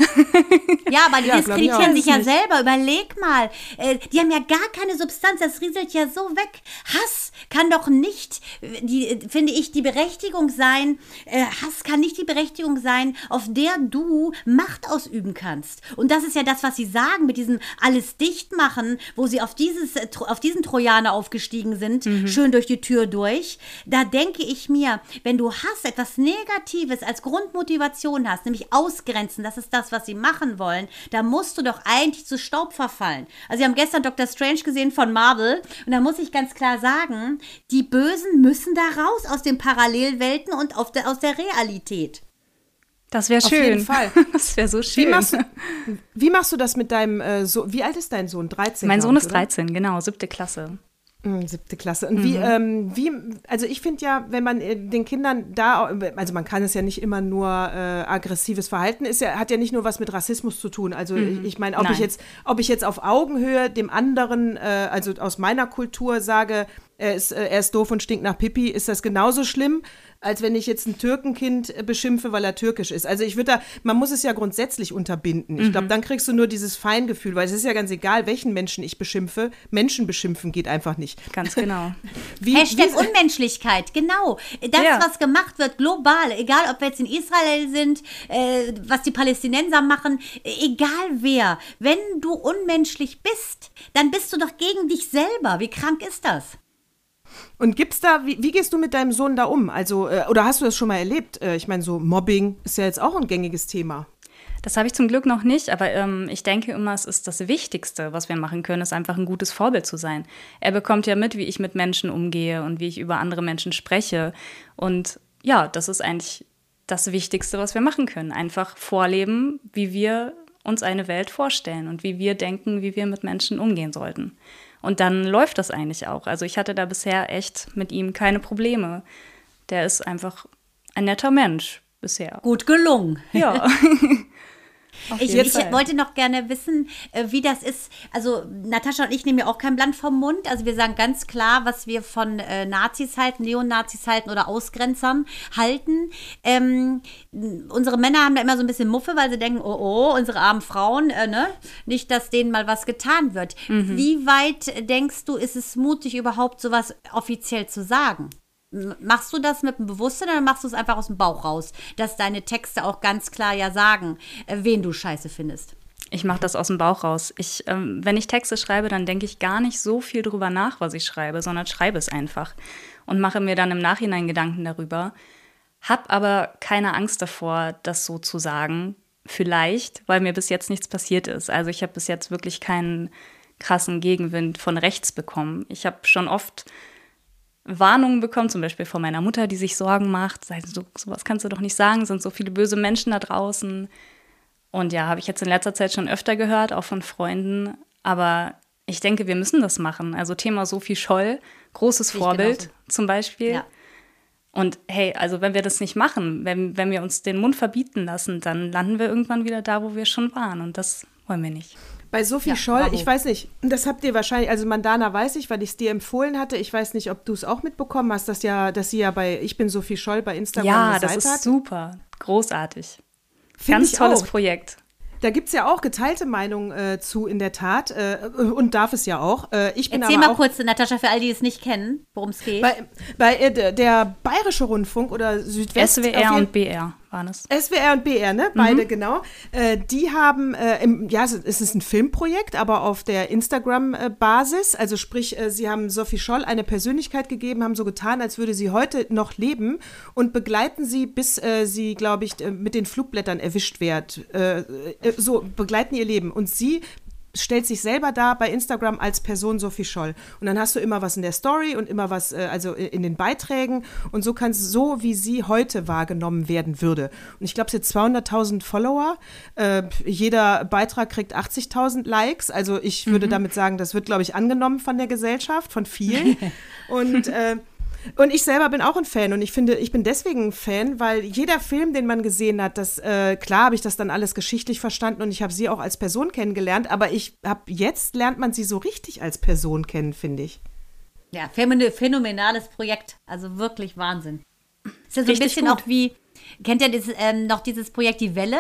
Ja, aber die Ja, diskreditieren sich ja Nicht. selber. Überleg mal. Äh, die haben ja gar keine Substanz. Das rieselt ja so weg. Hass kann doch nicht, äh, die, äh, finde ich, die Berechtigung sein. Äh, Hass kann nicht die Berechtigung sein, auf der du Macht ausüben kannst. Und das ist ja das, was sie sagen mit diesem alles dicht machen, wo sie auf, dieses, äh, auf diesen Trojaner aufgestiegen sind, schön durch die Tür durch. Da denke ich mir, wenn du Hass, etwas Negatives als Grundmotivation hast, nämlich ausgrenzen, das ist das, was sie machen wollen, da musst du doch eigentlich zu Staub verfallen. Also wir haben gestern Dr. Strange gesehen von Marvel und da muss ich ganz klar sagen, die Bösen müssen da raus aus den Parallelwelten und auf der, aus der Realität. Das wäre Auf schön. jeden Fall. Das wäre so Wie schön. machst, wie machst du das mit deinem äh, Sohn? Wie alt ist dein Sohn? 13? mein Sohn ist oder? 13, genau, siebte Klasse. Mm, Siebte Klasse. Und wie, ähm, wie, also ich finde ja, wenn man äh, den Kindern da, also man kann es ja nicht immer nur äh, aggressives Verhalten, ist ja, hat ja nicht nur was mit Rassismus zu tun. Also ich, ich meine, ob ich Nein. jetzt, ob ich jetzt auf Augenhöhe dem anderen, äh, also aus meiner Kultur sage, er ist, äh, er ist doof und stinkt nach Pipi, ist das genauso schlimm, als wenn ich jetzt ein Türkenkind äh, beschimpfe, weil er türkisch ist. Also ich würde da, man muss es ja grundsätzlich unterbinden. Ich glaube, dann kriegst du nur dieses Feingefühl, weil es ist ja ganz egal, welchen Menschen ich beschimpfe. Menschen beschimpfen geht einfach nicht. Ganz genau. Wie, Hashtag wie, Unmenschlichkeit, genau. Das, Ja. was gemacht wird, global, egal ob wir jetzt in Israel sind, äh, was die Palästinenser machen, äh, egal wer, wenn du unmenschlich bist, dann bist du doch gegen dich selber. Wie krank ist das? Und gibt's da, wie, wie gehst du mit deinem Sohn da um? Also, äh, oder hast du das schon mal erlebt? Äh, ich meine, so Mobbing ist ja jetzt auch ein gängiges Thema. Das habe ich zum Glück noch nicht, aber ähm, ich denke immer, es ist das Wichtigste, was wir machen können, ist einfach ein gutes Vorbild zu sein. Er bekommt ja mit, wie ich mit Menschen umgehe und wie ich über andere Menschen spreche. Und ja, das ist eigentlich das Wichtigste, was wir machen können. Einfach vorleben, wie wir uns eine Welt vorstellen und wie wir denken, wie wir mit Menschen umgehen sollten. Und dann läuft das eigentlich auch. Also ich hatte da bisher echt mit ihm keine Probleme. Der ist einfach ein netter Mensch bisher. Gut gelungen. Ja. Ich, ich wollte noch gerne wissen, äh, wie das ist. Also Natascha und ich nehmen ja auch kein Blatt vom Mund. Also wir sagen ganz klar, was wir von äh, Nazis halten, Neonazis halten oder Ausgrenzern halten. Ähm, unsere Männer haben da immer so ein bisschen Muffe, weil sie denken, oh oh, unsere armen Frauen, äh, ne? Nicht, dass denen mal was getan wird. Wie weit denkst du, ist es mutig, überhaupt sowas offiziell zu sagen? Machst du das mit dem Bewusstsein oder machst du es einfach aus dem Bauch raus, dass deine Texte auch ganz klar ja sagen, äh, wen du scheiße findest? Ich mache das aus dem Bauch raus. Ich, ähm, wenn ich Texte schreibe, dann denke ich gar nicht so viel drüber nach, was ich schreibe, sondern schreibe es einfach und mache mir dann im Nachhinein Gedanken darüber. Hab aber keine Angst davor, das so zu sagen. Vielleicht, weil mir bis jetzt nichts passiert ist. Also ich habe bis jetzt wirklich keinen krassen Gegenwind von rechts bekommen. Ich habe schon oft Warnungen bekommen, zum Beispiel von meiner Mutter, die sich Sorgen macht. Sagt, so, sowas kannst du doch nicht sagen, sind so viele böse Menschen da draußen. Und ja, habe ich jetzt in letzter Zeit schon öfter gehört, auch von Freunden. Aber ich denke, wir müssen das machen. Also Thema Sophie Scholl, großes ich Vorbild genauso. zum Beispiel. Ja. Und hey, also wenn wir das nicht machen, wenn, wenn wir uns den Mund verbieten lassen, dann landen wir irgendwann wieder da, wo wir schon waren. Und das wollen wir nicht. Bei Sophie Ja, Scholl, bravo. ich weiß nicht, das habt ihr wahrscheinlich, also Mandana weiß ich, weil ich es dir empfohlen hatte. Ich weiß nicht, ob du es auch mitbekommen hast, dass ja, dass sie ja bei Ich bin Sophie Scholl bei Instagram Ja, eine das ist hat. super. Großartig. Find Ganz tolles auch. Projekt. Da gibt es ja auch geteilte Meinungen äh, zu, in der Tat. Äh, und darf es ja auch. Äh, ich bin Erzähl aber mal auch kurz, Natascha, für all die es nicht kennen, worum es geht. bei, bei äh, der- Bayerische Rundfunk oder Südwest. SWR und BR waren es. SWR und BR, ne? Beide, genau. Äh, die haben, äh, im, ja, es ist ein Filmprojekt, aber auf der Instagram-Basis. Also sprich, äh, sie haben Sophie Scholl eine Persönlichkeit gegeben, haben so getan, als würde sie heute noch leben und begleiten sie, bis äh, sie, glaube ich, äh, mit den Flugblättern erwischt wird. Äh, so, begleiten ihr Leben. Und sie stellt sich selber dar bei Instagram als Person Sophie Scholl. Und dann hast du immer was in der Story und immer was, äh, also in den Beiträgen. Und so kannst so, wie sie heute wahrgenommen werden würde. Und ich glaube, sie hat 200.000 Follower. Äh, jeder Beitrag kriegt 80.000 Likes. Also ich würde damit sagen, das wird, glaube ich, angenommen von der Gesellschaft, von vielen. und äh, und ich selber bin auch ein Fan und ich finde, ich bin deswegen ein Fan, weil jeder Film, den man gesehen hat, das äh, klar habe ich das dann alles geschichtlich verstanden und ich habe sie auch als Person kennengelernt, aber ich habe jetzt lernt man sie so richtig als Person kennen, finde ich. Ja, phänomen- phänomenales Projekt. Also wirklich Wahnsinn. Ist ja so ein bisschen gut. auch wie, kennt ihr das, ähm, noch dieses Projekt Die Welle?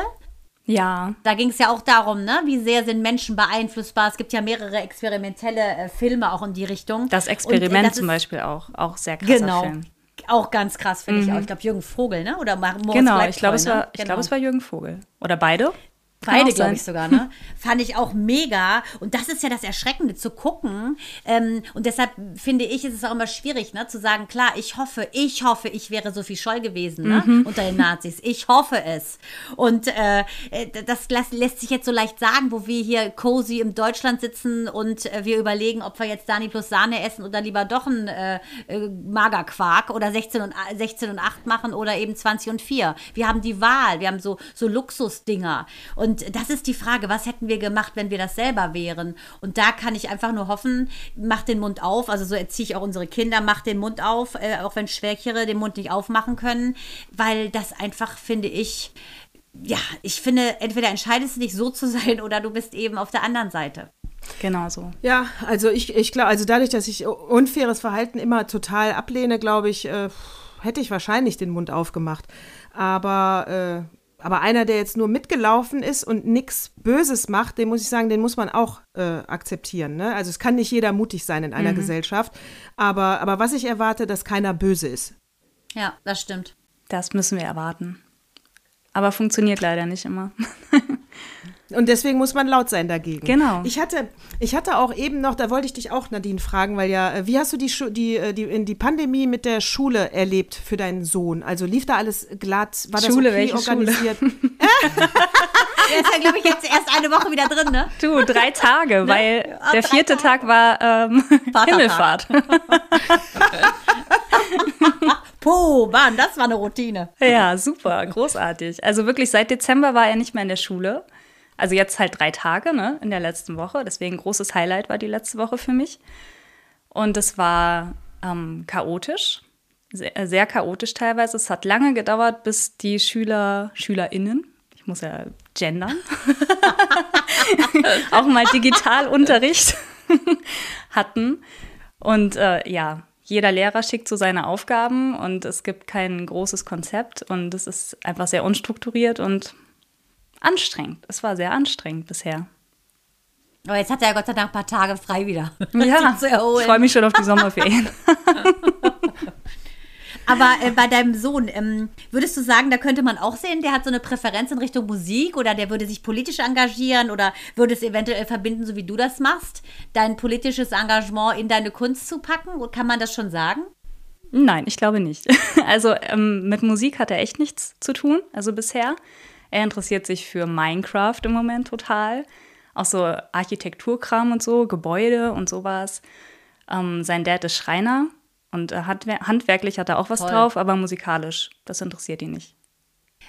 Ja, Da ging es ja auch darum, ne? wie sehr sind Menschen beeinflussbar. Es gibt ja mehrere experimentelle äh, Filme auch in die Richtung. das Und, äh, Experiment das zum Beispiel auch. Auch sehr krasser Genau. Film. Auch ganz krass, finde ich auch. Ich glaube, Jürgen Vogel, ne? Oder Moritz Genau, ich glaube, es, ne? war, ich Genau. glaube, es war Jürgen Vogel. Oder beide? Beide, glaube ich sogar, ne? Fand ich auch mega. Und das ist ja das Erschreckende, zu gucken. Ähm, und deshalb finde ich, ist es auch immer schwierig, ne? Zu sagen, klar, ich hoffe, ich hoffe, ich wäre Sophie Scholl gewesen, ne? Mhm. Unter den Nazis. Ich hoffe es. Und äh, äh, das lässt, lässt sich jetzt so leicht sagen, wo wir hier cozy im Deutschland sitzen und äh, wir überlegen, ob wir jetzt Dani plus Sahne essen oder lieber doch ein äh, äh, Magerquark oder 16 und, 16 und 8 machen oder eben 20 und 4. Wir haben die Wahl, wir haben so, so Luxusdinger. Und das ist die Frage, was hätten wir gemacht, wenn wir das selber wären? Und da kann ich einfach nur hoffen, mach den Mund auf. Also so erziehe ich auch unsere Kinder, mach den Mund auf, äh, auch wenn Schwächere den Mund nicht aufmachen können, weil das einfach, finde ich, ja, ich finde, entweder entscheidest du dich so zu sein oder du bist eben auf der anderen Seite. Genau so. Ja, also ich, ich glaube, also dadurch, dass ich unfaires Verhalten immer total ablehne, glaube ich, äh, hätte ich wahrscheinlich den Mund aufgemacht. Aber, äh, aber einer, der jetzt nur mitgelaufen ist und nichts Böses macht, den muss ich sagen, den muss man auch äh, akzeptieren. Ne? Also es kann nicht jeder mutig sein in einer mhm. Gesellschaft. Aber, aber was ich erwarte, dass keiner böse ist. Ja, das stimmt. Das müssen wir erwarten. Aber funktioniert leider nicht immer. Und deswegen muss man laut sein dagegen. Genau. Ich hatte, ich hatte auch eben noch, da wollte ich dich auch, Nadine, fragen, weil ja, äh, wie hast du die, die, äh, die, in die Pandemie mit der Schule erlebt für deinen Sohn? Also lief da alles glatt? War Schule, das okay organisiert? Schule? Der ist ja, glaube ich, jetzt erst eine Woche wieder drin, ne? Du, drei Tage, ne? weil Ach, der vierte Tag war ähm, Himmelfahrt. Puh, Mann, das war eine Routine. Ja, super, großartig. Also wirklich seit Dezember war er nicht mehr in der Schule. Also jetzt halt drei Tage, ne, in der letzten Woche. Deswegen großes Highlight war die letzte Woche für mich. Und es war ähm, chaotisch, sehr, äh, sehr, chaotisch teilweise. Es hat lange gedauert, bis die Schüler, SchülerInnen, ich muss ja gendern, auch mal Digitalunterricht hatten. Und äh, ja, jeder Lehrer schickt so seine Aufgaben und es gibt kein großes Konzept und es ist einfach sehr unstrukturiert und anstrengend. Es war sehr anstrengend bisher. Aber jetzt hat er ja Gott sei Dank ein paar Tage frei wieder. Ja, ich freue mich schon auf die Sommerferien. Aber äh, bei deinem Sohn, ähm, würdest du sagen, da könnte man auch sehen, der hat so eine Präferenz in Richtung Musik oder der würde sich politisch engagieren oder würde es eventuell verbinden, so wie du das machst, dein politisches Engagement in deine Kunst zu packen? Kann man das schon sagen? Nein, ich glaube nicht. Also ähm, mit Musik hat er echt nichts zu tun, also bisher. Er interessiert sich für Minecraft im Moment total. Auch so Architekturkram und so, Gebäude und sowas. Ähm, sein Dad ist Schreiner und handwerklich hat er auch was Toll. drauf, aber musikalisch, das interessiert ihn nicht.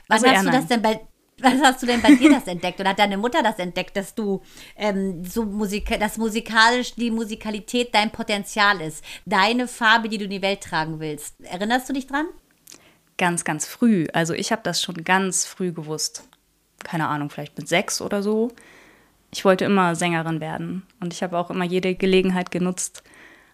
Was also hast du das denn bei, was hast du denn bei dir das entdeckt? Oder hat deine Mutter das entdeckt, dass du ähm, so Musik, dass musikalisch die Musikalität dein Potenzial ist, deine Farbe, die du in die Welt tragen willst? Erinnerst du dich dran? Ganz, ganz früh. Also ich habe das schon ganz früh gewusst. Keine Ahnung, vielleicht mit sechs oder so. Ich wollte immer Sängerin werden. Und ich habe auch immer jede Gelegenheit genutzt,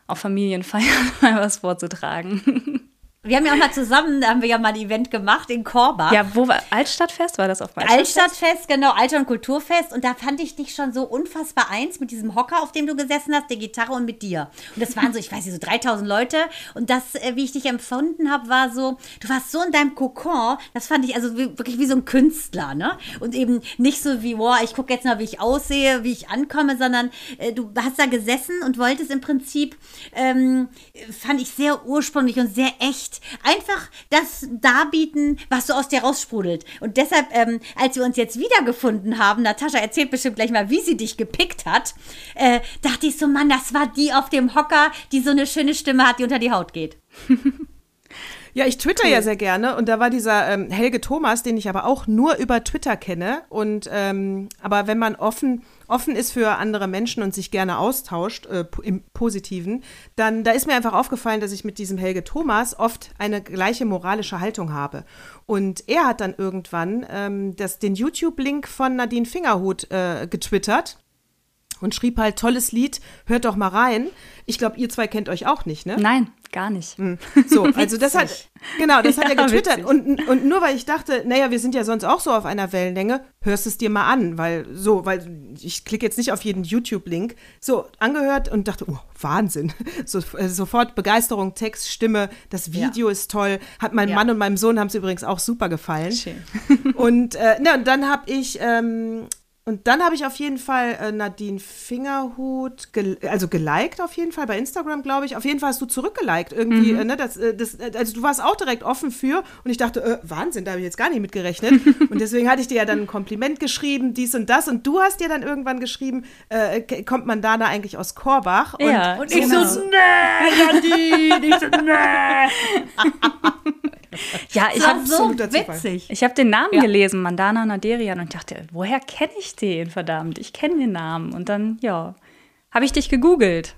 auf Familienfeiern mal was vorzutragen. Wir haben ja auch mal zusammen, da haben wir ja mal ein Event gemacht in Korbach. Ja, wo war Altstadtfest? War das auf Altstadtfest? Altstadtfest, genau, Alter- und Kulturfest. Und da fand ich dich schon so unfassbar eins mit diesem Hocker, auf dem du gesessen hast, der Gitarre und mit dir. Und das waren so, ich weiß nicht, so 3000 Leute. Und das, äh, wie ich dich empfunden habe, war so, du warst so in deinem Kokon. Das fand ich also wirklich wie so ein Künstler, ne? Und eben nicht so wie, boah, ich gucke jetzt mal, wie ich aussehe, wie ich ankomme, sondern äh, du hast da gesessen und wolltest im Prinzip, ähm, fand ich sehr ursprünglich und sehr echt einfach das darbieten, was so aus dir raussprudelt. Und deshalb, ähm, als wir uns jetzt wiedergefunden haben, Natascha erzählt bestimmt gleich mal, wie sie dich gepickt hat, äh, dachte ich so, Mann, das war die auf dem Hocker, die so eine schöne Stimme hat, die unter die Haut geht. Ja, ich twitter cool. ja sehr gerne und da war dieser ähm, Helge Thomas, den ich aber auch nur über Twitter kenne. Und ähm, aber wenn man offen offen ist für andere Menschen und sich gerne austauscht, äh, im Positiven, dann da ist mir einfach aufgefallen, dass ich mit diesem Helge Thomas oft eine gleiche moralische Haltung habe. Und er hat dann irgendwann ähm, das, den YouTube-Link von Nadine Fingerhut äh, getwittert und schrieb halt tolles Lied, hört doch mal rein. Ich glaube, ihr zwei kennt euch auch nicht, ne? Nein, gar nicht. Hm. So, also das hat, genau, das hat ja, er getwittert. Und, und nur weil ich dachte, naja, wir sind ja sonst auch so auf einer Wellenlänge, hörst es dir mal an, weil so, weil ich klicke jetzt nicht auf jeden YouTube-Link. So, angehört und dachte, oh, Wahnsinn. So, äh, sofort Begeisterung, Text, Stimme, das Video ja. ist toll. Hat mein ja. Mann und meinem Sohn haben es übrigens auch super gefallen. Schön. Und, äh, na, und dann habe ich ähm, und dann habe ich auf jeden Fall äh, Nadine Fingerhut, gel also geliked auf jeden Fall, bei Instagram, glaube ich. Auf jeden Fall hast du zurückgeliked irgendwie. Mhm. Äh, ne, das, äh, das, also du warst auch direkt offen für und ich dachte, äh, Wahnsinn, da habe ich jetzt gar nicht mit gerechnet. und deswegen hatte ich dir ja dann ein Kompliment geschrieben, dies und das. Und du hast dir dann irgendwann geschrieben, äh, kommt Mandana eigentlich aus Korbach? Und, ja, und ich genau. so, nee, Nadine, ich so, nee. Ja, ich habe so witzig. Ich habe den Namen ja. gelesen, Mandana Naderian, und dachte, woher kenne ich den, verdammt? Ich kenne den Namen. Und dann, ja, habe ich dich gegoogelt.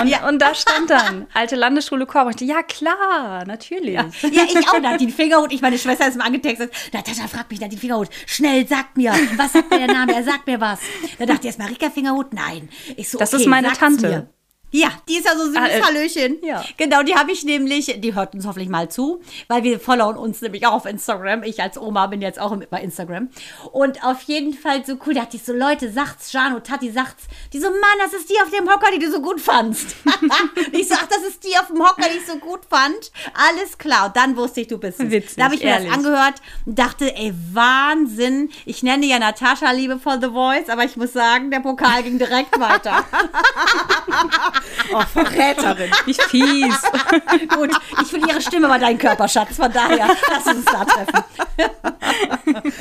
Und, ja. und da stand dann alte Landesschule Korb. Ich dachte, ja klar, natürlich. Ja, ja ich auch. Nadine Fingerhut. Ich, meine Schwester ist mir angetextet. Natascha fragt mich Nadine Fingerhut. Schnell, sagt mir. Was sagt mir der Name? Er sagt mir was. Da dachte ich erst Marika Fingerhut. Nein. Ich so, das okay, ist meine Tante. Mir. Ja, die ist ja so süß, ah, äh, Hallöchen. Ja. Genau, die habe ich nämlich, die hört uns hoffentlich mal zu, weil wir followen uns nämlich auch auf Instagram. Ich als Oma bin jetzt auch bei Instagram. Und auf jeden Fall so cool, da dachte ich so, Leute, sagt's, Jano, Tati, sagt's. Die so, Mann, das ist die auf dem Hocker, die du so gut fandst. ich so, ach, das ist die auf dem Hocker, die ich so gut fand. Alles klar. Und dann wusste ich, du bist es. Witzig, da habe ich mir ehrlich. das angehört und dachte, ey, Wahnsinn. Ich nenne ja Natascha Liebe for The Voice, aber ich muss sagen, der Pokal ging direkt weiter. Oh, Verräterin. Nicht fies. Gut, ich will ihre Stimme war dein Körperschatz, von daher lass uns da treffen.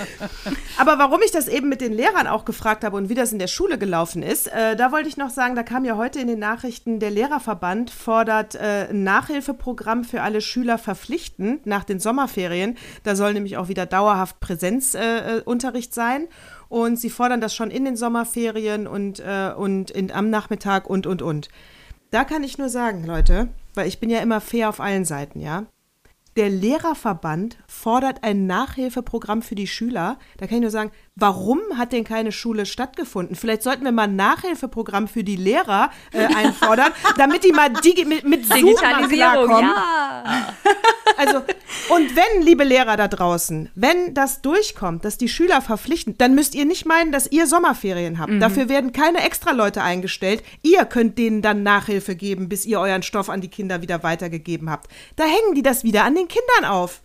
Aber warum ich das eben mit den Lehrern auch gefragt habe und wie das in der Schule gelaufen ist, äh, da wollte ich noch sagen, da kam ja heute in den Nachrichten, der Lehrerverband fordert äh, ein Nachhilfeprogramm für alle Schüler verpflichtend nach den Sommerferien. Da soll nämlich auch wieder dauerhaft Präsenzunterricht äh, sein. Und sie fordern das schon in den Sommerferien und, äh, und in, am Nachmittag und, und, und. Da kann ich nur sagen, Leute, weil ich bin ja immer fair auf allen Seiten, ja. Der Lehrerverband fordert ein Nachhilfeprogramm für die Schüler. Da kann ich nur sagen, warum hat denn keine Schule stattgefunden? Vielleicht sollten wir mal ein Nachhilfeprogramm für die Lehrer äh, einfordern, damit die mal digi mit, mit mal klarkommen. Ja. Also, und wenn, liebe Lehrer da draußen, wenn das durchkommt, dass die Schüler verpflichten, dann müsst ihr nicht meinen, dass ihr Sommerferien habt. Mhm. Dafür werden keine extra Leute eingestellt. Ihr könnt denen dann Nachhilfe geben, bis ihr euren Stoff an die Kinder wieder weitergegeben habt. Da hängen die das wieder an den Kindern auf.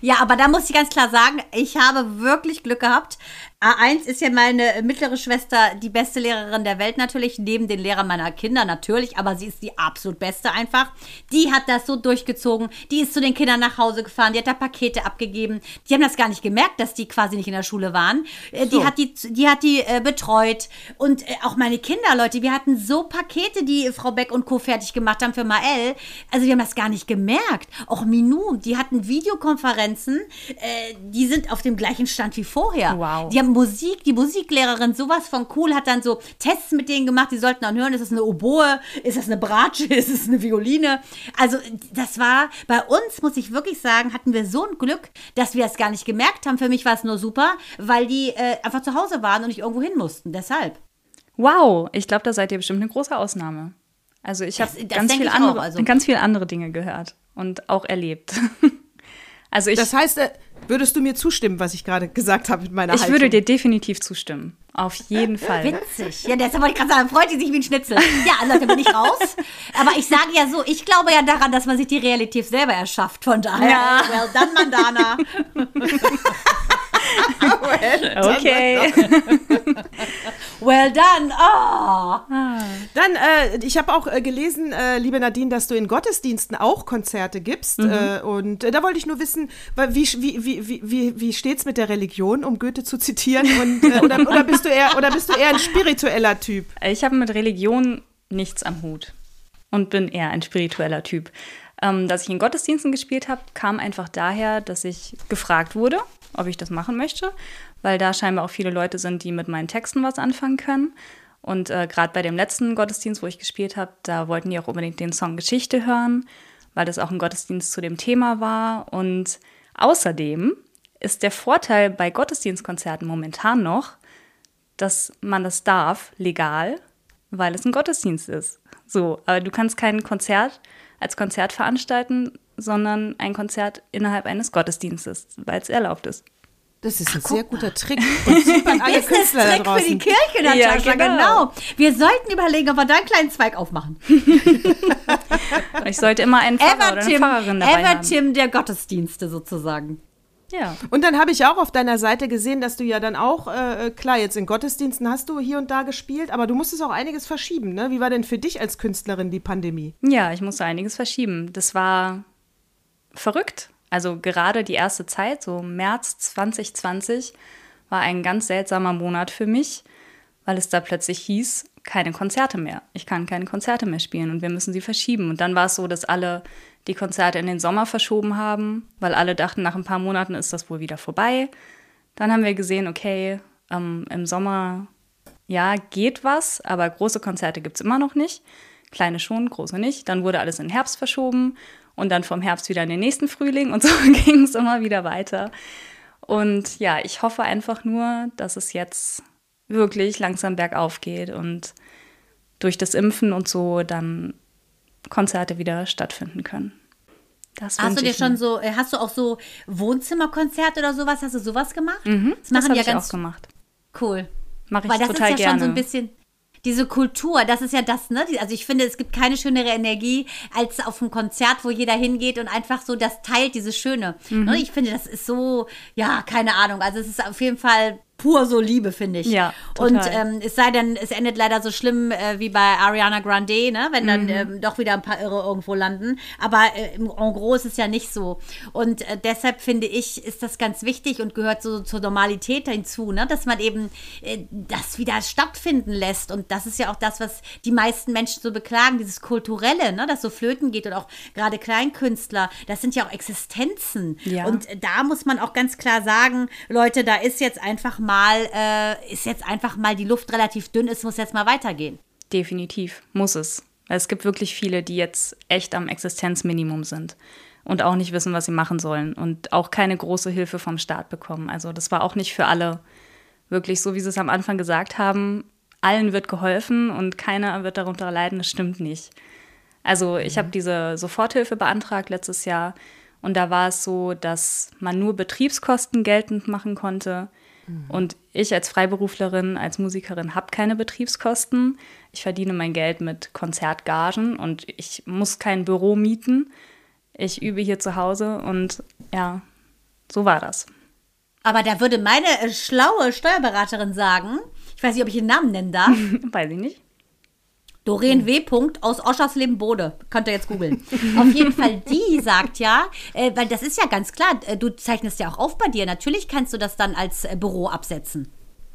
Ja, aber da muss ich ganz klar sagen, ich habe wirklich Glück gehabt. A1 ist ja meine mittlere Schwester die beste Lehrerin der Welt natürlich, neben den Lehrern meiner Kinder natürlich, aber sie ist die absolut beste einfach. Die hat das so durchgezogen, die ist zu den Kindern nach Hause gefahren, die hat da Pakete abgegeben. Die haben das gar nicht gemerkt, dass die quasi nicht in der Schule waren. Äh, so. Die hat die, die, hat die äh, betreut und äh, auch meine Kinder, Leute, wir hatten so Pakete, die Frau Beck und Co. fertig gemacht haben für Mael. Also die haben das gar nicht gemerkt. Auch Minou, die hatten Videokonferenzen, äh, die sind auf dem gleichen Stand wie vorher. Wow. Die haben Musik, die Musiklehrerin sowas von cool, hat dann so Tests mit denen gemacht, die sollten dann hören, ist das eine Oboe, ist das eine Bratsche, ist es eine Violine. Also das war, bei uns muss ich wirklich sagen, hatten wir so ein Glück, dass wir es gar nicht gemerkt haben. Für mich war es nur super, weil die äh, einfach zu Hause waren und nicht irgendwo hin mussten, deshalb. Wow, ich glaube, da seid ihr bestimmt eine große Ausnahme. Also ich habe ganz, viel andere, also. ganz viele andere Dinge gehört und auch erlebt. also ich, das heißt, äh, Würdest du mir zustimmen, was ich gerade gesagt habe mit meiner Ich Haltung? würde dir definitiv zustimmen. Auf jeden Fall. Witzig. Ja, deshalb wollte ich gerade sagen, freut die sich wie ein Schnitzel. Ja, Leute, bin ich raus. Aber ich sage ja so, ich glaube ja daran, dass man sich die Realität selber erschafft. Von daher, ja. well done, Mandana. well okay. well done. Oh. Dann, äh, ich habe auch äh, gelesen, äh, liebe Nadine, dass du in Gottesdiensten auch Konzerte gibst. Mhm. Äh, und äh, da wollte ich nur wissen, wie, wie, wie, wie, wie steht es mit der Religion, um Goethe zu zitieren? Und, äh, oder, oder, bist du eher, oder bist du eher ein spiritueller Typ? Ich habe mit Religion nichts am Hut und bin eher ein spiritueller Typ. Ähm, dass ich in Gottesdiensten gespielt habe, kam einfach daher, dass ich gefragt wurde, ob ich das machen möchte, weil da scheinbar auch viele Leute sind, die mit meinen Texten was anfangen können. Und äh, gerade bei dem letzten Gottesdienst, wo ich gespielt habe, da wollten die auch unbedingt den Song Geschichte hören, weil das auch ein Gottesdienst zu dem Thema war. Und außerdem ist der Vorteil bei Gottesdienstkonzerten momentan noch, dass man das darf, legal, weil es ein Gottesdienst ist. So, aber du kannst kein Konzert als Konzert veranstalten, sondern ein Konzert innerhalb eines Gottesdienstes, weil es erlaubt ist. Das ist ein Ach, sehr guter Trick. Und super alle Künstler Trick da für die Kirche, Natascha, ja, genau. genau. Wir sollten überlegen, ob wir da einen kleinen Zweig aufmachen. ich sollte immer einen Pfarrer oder eine Pfarrerin dabei Evertim haben. der Gottesdienste sozusagen. Ja. Und dann habe ich auch auf deiner Seite gesehen, dass du ja dann auch, äh, klar, jetzt in Gottesdiensten hast du hier und da gespielt, aber du musstest auch einiges verschieben, ne? Wie war denn für dich als Künstlerin die Pandemie? Ja, ich musste einiges verschieben. Das war verrückt. Also gerade die erste Zeit, so März 2020, war ein ganz seltsamer Monat für mich, weil es da plötzlich hieß, keine Konzerte mehr. Ich kann keine Konzerte mehr spielen und wir müssen sie verschieben. Und dann war es so, dass alle die Konzerte in den Sommer verschoben haben, weil alle dachten, nach ein paar Monaten ist das wohl wieder vorbei. Dann haben wir gesehen, okay, ähm, im Sommer, ja, geht was, aber große Konzerte gibt es immer noch nicht. kleine schon, große nicht. Dann wurde alles in den Herbst verschoben und dann vom Herbst wieder in den nächsten Frühling und so ging es immer wieder weiter. Und ja, ich hoffe einfach nur, dass es jetzt wirklich langsam bergauf geht und durch das Impfen und so dann Konzerte wieder stattfinden können. Das hast du dir schon mir. so, äh, hast du auch so Wohnzimmerkonzerte oder sowas? Hast du sowas gemacht? Mhm, das, das habe ja ich auch gemacht. Cool. Mache ich Weil das total ist ja gerne. schon so ein bisschen diese Kultur, das ist ja das, ne? Also ich finde, es gibt keine schönere Energie als auf einem Konzert, wo jeder hingeht und einfach so das teilt, diese Schöne. Mhm. Ne? Ich finde, das ist so, ja, keine Ahnung. Also es ist auf jeden Fall pur so Liebe, finde ich. Ja, total. Und ähm, es sei denn, es endet leider so schlimm äh, wie bei Ariana Grande, ne? wenn dann mhm. ähm, doch wieder ein paar Irre irgendwo landen. Aber äh, en gros ist es ja nicht so. Und äh, deshalb finde ich, ist das ganz wichtig und gehört so zur Normalität hinzu, ne? dass man eben äh, das wieder stattfinden lässt. Und das ist ja auch das, was die meisten Menschen so beklagen, dieses Kulturelle, ne? das so flöten geht und auch gerade Kleinkünstler, das sind ja auch Existenzen. Ja. Und da muss man auch ganz klar sagen, Leute, da ist jetzt einfach mal mal, äh, ist jetzt einfach mal die Luft relativ dünn, es muss jetzt mal weitergehen. Definitiv, muss es. Es gibt wirklich viele, die jetzt echt am Existenzminimum sind und auch nicht wissen, was sie machen sollen und auch keine große Hilfe vom Staat bekommen. Also das war auch nicht für alle wirklich so, wie sie es am Anfang gesagt haben. Allen wird geholfen und keiner wird darunter leiden. Das stimmt nicht. Also ich habe diese Soforthilfe beantragt letztes Jahr und da war es so, dass man nur Betriebskosten geltend machen konnte Mhm. Und ich als Freiberuflerin, als Musikerin habe keine Betriebskosten. Ich verdiene mein Geld mit Konzertgagen und ich muss kein Büro mieten. Ich übe hier zu Hause und ja, so war das. Aber da würde meine äh, schlaue Steuerberaterin sagen, ich weiß nicht, ob ich den Namen nennen darf. weiß ich nicht. Doreen W. aus Oschersleben Bode. Könnt ihr jetzt googeln. Auf jeden Fall, die sagt ja, äh, weil das ist ja ganz klar, äh, du zeichnest ja auch auf bei dir. Natürlich kannst du das dann als äh, Büro absetzen.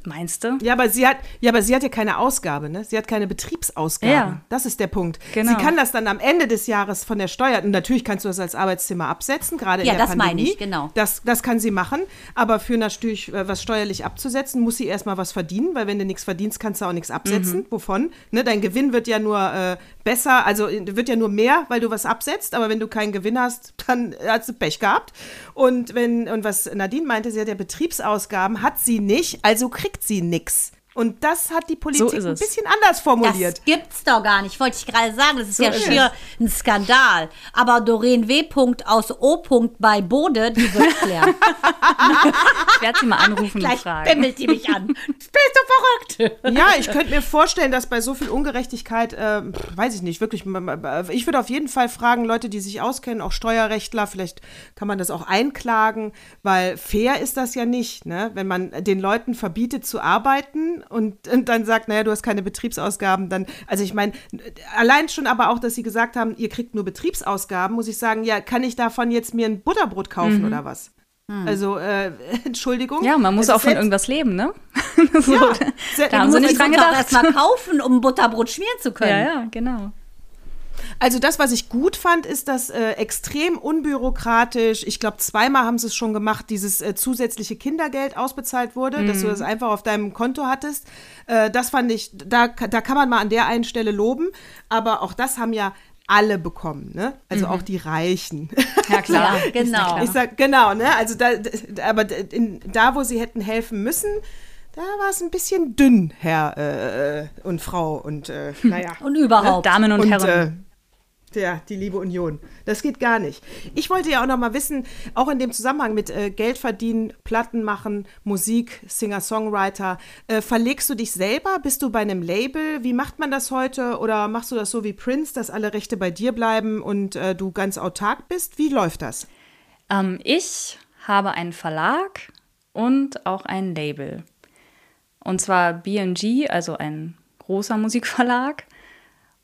Meinst du? Ja, aber sie hat ja, aber sie hat ja keine Ausgabe, ne? Sie hat keine Betriebsausgaben. Ja. Das ist der Punkt. Genau. Sie kann das dann am Ende des Jahres von der Steuer, und natürlich kannst du das als Arbeitszimmer absetzen, gerade ja, in der Pandemie. Ja, das meine ich, genau. Das, das kann sie machen, aber für natürlich äh, was steuerlich abzusetzen, muss sie erstmal was verdienen, weil wenn du nichts verdienst, kannst du auch nichts absetzen. Mhm. Wovon? Ne? Dein Gewinn wird ja nur äh, besser, also äh, wird ja nur mehr, weil du was absetzt, aber wenn du keinen Gewinn hast, dann hast du Pech gehabt. Und wenn, und was Nadine meinte, sie hat ja Betriebsausgaben, hat sie nicht, also kriegt sie nichts. Und das hat die Politik so ein bisschen anders formuliert. Das gibt's doch gar nicht, wollte ich gerade sagen. Das ist so ja ist schier es. ein Skandal. Aber Doreen W. aus O. bei Bode, die wird klären. ich werde sie mal anrufen Gleich und fragen. bimmelt die mich an. Bist du verrückt? ja, ich könnte mir vorstellen, dass bei so viel Ungerechtigkeit, äh, weiß ich nicht, wirklich, ich würde auf jeden Fall fragen, Leute, die sich auskennen, auch Steuerrechtler, vielleicht kann man das auch einklagen, weil fair ist das ja nicht, ne? wenn man den Leuten verbietet zu arbeiten und, und dann sagt, naja, du hast keine Betriebsausgaben, dann, also ich meine, allein schon aber auch, dass sie gesagt haben, ihr kriegt nur Betriebsausgaben, muss ich sagen, ja, kann ich davon jetzt mir ein Butterbrot kaufen mhm. oder was? Hm. Also, äh, Entschuldigung. Ja, man muss also auch von irgendwas leben, ne? so, ja, da haben sie nicht dran gedacht. erst mal kaufen, um Butterbrot schmieren zu können. Ja, ja, genau. Also das, was ich gut fand, ist, dass äh, extrem unbürokratisch, ich glaube, zweimal haben sie es schon gemacht, dieses äh, zusätzliche Kindergeld ausbezahlt wurde, mhm. dass du mhm. das einfach auf deinem Konto hattest. Äh, das fand ich, da, da kann man mal an der einen Stelle loben. Aber auch das haben ja alle bekommen, ne? Also mhm. auch die Reichen. Ja, klar, genau. Ich sag, genau, ne? Also da, aber in, da, wo sie hätten helfen müssen, da war es ein bisschen dünn, Herr äh, und Frau und äh, naja. Und überhaupt. Ne? Damen und, und Herren. Äh, ja, die liebe Union. Das geht gar nicht. Ich wollte ja auch noch mal wissen, auch in dem Zusammenhang mit äh, Geld verdienen, Platten machen, Musik, Singer-Songwriter, äh, verlegst du dich selber? Bist du bei einem Label? Wie macht man das heute? Oder machst du das so wie Prince, dass alle Rechte bei dir bleiben und äh, du ganz autark bist? Wie läuft das? Ähm, ich habe einen Verlag und auch ein Label. Und zwar BMG, also ein großer Musikverlag.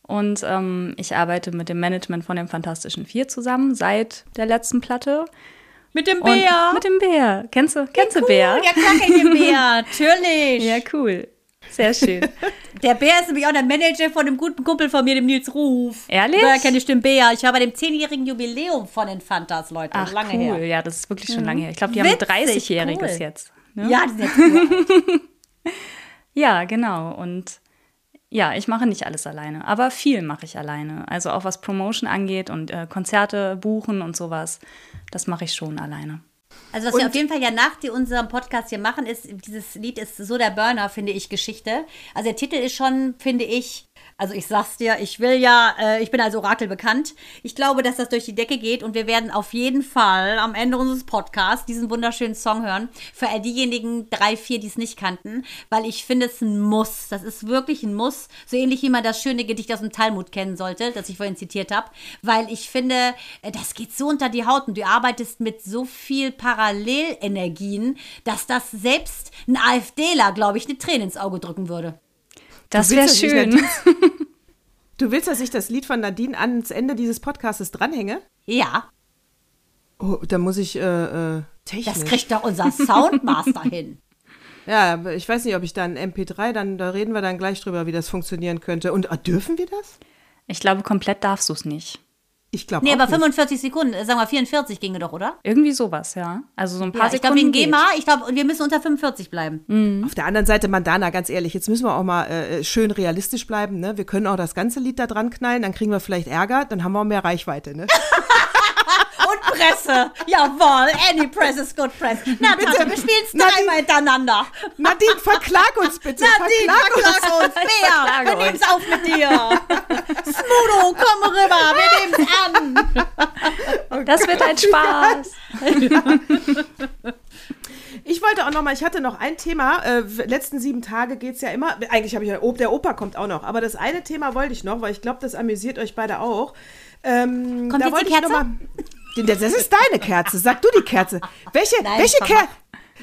Und ähm, ich arbeite mit dem Management von dem Fantastischen Vier zusammen seit der letzten Platte. Mit dem Bär. Und mit dem Bär. Kennst du, kennst cool. du Bär? Ja, klar kenn ich den Bär. Natürlich. Ja, cool. Sehr schön. Der Bär ist nämlich auch der Manager von einem guten Kumpel von mir, dem Nils Ruf. Ehrlich? Daher kenne ich den Bär. Ich war bei dem zehnjährigen Jubiläum von den Fantas, Leute. Ach, lange cool. her. Ja, das ist wirklich schon mhm. lange her. Ich glaube, die Witzig, haben 30-Jähriges cool. jetzt. Ne? Ja, die sind jetzt cool. Ja, genau. Und Ja, ich mache nicht alles alleine, aber viel mache ich alleine. Also auch was Promotion angeht und äh, Konzerte buchen und sowas, das mache ich schon alleine. Also was wir auf jeden Fall ja nach die, unserem Podcast hier machen, ist, dieses Lied ist so der Burner, finde ich, Geschichte. Also der Titel ist schon, finde ich, also ich sag's dir, ich will ja, äh, ich bin als Orakel bekannt. Ich glaube, dass das durch die Decke geht und wir werden auf jeden Fall am Ende unseres Podcasts diesen wunderschönen Song hören. Für all diejenigen drei, vier, die es nicht kannten, weil ich finde es ein Muss. Das ist wirklich ein Muss. So ähnlich wie man das schöne Gedicht aus dem Talmud kennen sollte, das ich vorhin zitiert habe. Weil ich finde, äh, das geht so unter die Haut und du arbeitest mit so viel Parallelenergien, dass das selbst ein AfDler, glaube ich, eine Träne ins Auge drücken würde. Das wäre schön. Du willst, dass ich das Lied von Nadine ans Ende dieses Podcasts dranhänge? Ja, Oh, da muss ich äh, äh, technisch. das kriegt doch unser Soundmaster hin. ja, ich weiß nicht, ob ich dann MP3, dann da reden wir dann gleich drüber, wie das funktionieren könnte. Und äh, dürfen wir das? Ich glaube, komplett darfst du es nicht. Ich glaube Nee, aber nicht. 45 Sekunden, äh, sagen wir 44 ginge doch, oder? Irgendwie sowas, ja. Also so ein paar Ja, ich glaube Sekunden. wegen geht. GEMA, ich glaube, wir müssen unter 45 bleiben. Auf der anderen Seite, Mandana, ganz ehrlich, jetzt müssen wir auch mal äh, schön realistisch bleiben. Ne? Wir können auch das ganze Lied da dran knallen, dann kriegen wir vielleicht Ärger, dann haben wir auch mehr Reichweite. Ne? Presse, jawohl, any press is good press. Na, Tante, wir spielen es dreimal hintereinander. Nadine, verklag uns bitte. Nadine, verklag uns, Bea, wir nehmen es auf mit dir. Smudo, komm rüber, wir nehmen es an. Das wird ein Spaß. Ich wollte auch noch mal, ich hatte noch ein Thema. Äh, letzten sieben Tage geht es ja immer. Eigentlich habe ich ja, der Opa kommt auch noch. Aber das eine Thema wollte ich noch, weil ich glaube, das amüsiert euch beide auch. Ähm, Kommt da jetzt wollte die ich noch Kerze? mal- Das ist deine Kerze. Sag du die Kerze. Welche, Nein, welche Mama.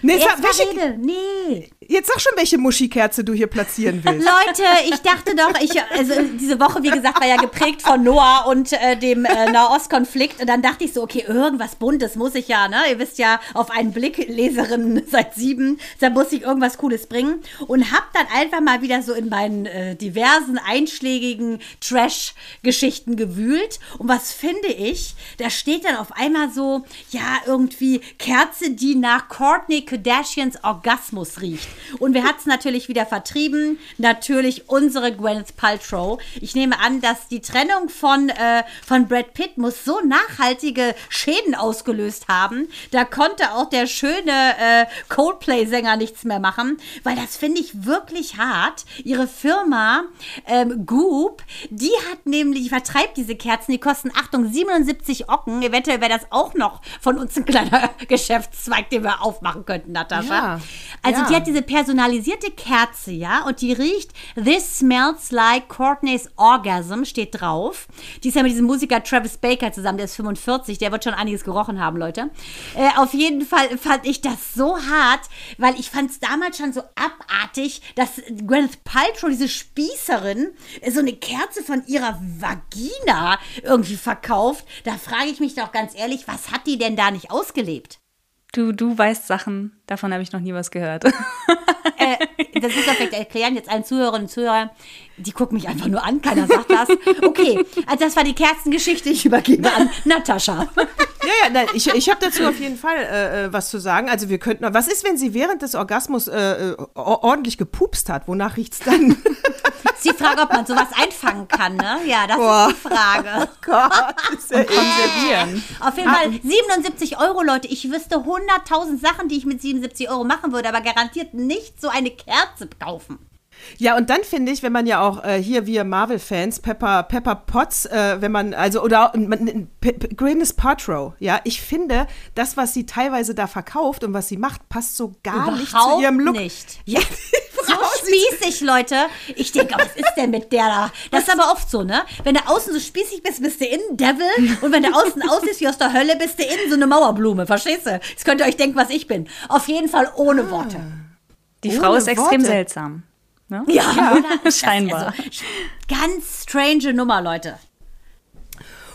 Nee, sag, Jetzt mal welche, Rede. Nee. jetzt sag schon, welche Muschi-Kerze du hier platzieren willst. Leute, ich dachte doch, ich, also diese Woche, wie gesagt, war ja geprägt von Noah und äh, dem äh, Nahostkonflikt. Und dann dachte ich so, okay, irgendwas Buntes muss ich ja, ne? Ihr wisst ja, auf einen Blick, Leserin seit sieben, da muss ich irgendwas Cooles bringen. Und hab dann einfach mal wieder so in meinen äh, diversen einschlägigen Trash-Geschichten gewühlt. Und was finde ich? Da steht dann auf einmal so, ja, irgendwie Kerze, die nach Courtney Kardashians Orgasmus riecht. Und wer hat es natürlich wieder vertrieben? Natürlich unsere Gwyneth Paltrow. Ich nehme an, dass die Trennung von, äh, von Brad Pitt muss so nachhaltige Schäden ausgelöst haben. Da konnte auch der schöne äh, Coldplay-Sänger nichts mehr machen, weil das finde ich wirklich hart. Ihre Firma ähm, Goop, die hat nämlich, vertreibt diese Kerzen, die kosten, Achtung, 77 Ocken. Eventuell wäre das auch noch von uns ein kleiner Geschäftszweig, den wir aufmachen könnten, Natascha. Ja, Also ja. die hat diese personalisierte Kerze, ja, und die riecht This smells like Courtney's Orgasm, steht drauf. Die ist ja mit diesem Musiker Travis Baker zusammen, der ist 45, der wird schon einiges gerochen haben, Leute. Äh, auf jeden Fall fand ich das so hart, weil ich fand es damals schon so abartig, dass Gwyneth Paltrow, diese Spießerin, so eine Kerze von ihrer Vagina irgendwie verkauft. Da frage ich mich doch ganz ehrlich, was hat die denn da nicht ausgelebt? Du, du weißt Sachen, davon habe ich noch nie was gehört. äh, das muss man vielleicht erklären, jetzt allen Zuhörerinnen und Zuhörern, die gucken mich einfach nur an, keiner sagt das. Okay, also das war die Kerzengeschichte, ich übergebe an Natascha. Ja, ja, nein, ich, ich habe dazu auf jeden Fall äh, äh, was zu sagen. Also wir könnten, was ist, wenn sie während des Orgasmus äh, äh, or- ordentlich gepupst hat? Wonach riecht's dann? ist die Frage, ob man sowas einfangen kann, ne? Ja, das Boah. ist die Frage. Gott, ist ja Konservieren. Auf jeden Fall 77 Euro, Leute. Ich wüsste 100.000 Sachen, die ich mit 77 Euro machen würde, aber garantiert nicht so eine Kerze kaufen. Ja, und dann finde ich, wenn man ja auch äh, hier wir Marvel-Fans, Pepper, Pepper Potts, äh, wenn man, also, oder man- Gwyneth Paltrow, ja, ich finde, das, was sie teilweise da verkauft und was sie macht, passt so gar nicht zu Überhaupt ihrem Look. nicht. Ja, So spießig, Leute. Ich denke, was ist denn mit der da? Das ist aber oft so, ne? Wenn du außen so spießig bist, bist du innen Devil. Und wenn du außen aussiehst wie aus der Hölle, bist du innen so eine Mauerblume. Verstehst du? Jetzt könnt ihr euch denken, was ich bin. Auf jeden Fall ohne Worte. Die Ohne Frau ist extrem Worte. seltsam. Ne? Ja? Das- Scheinbar. Also, ganz strange Nummer, Leute.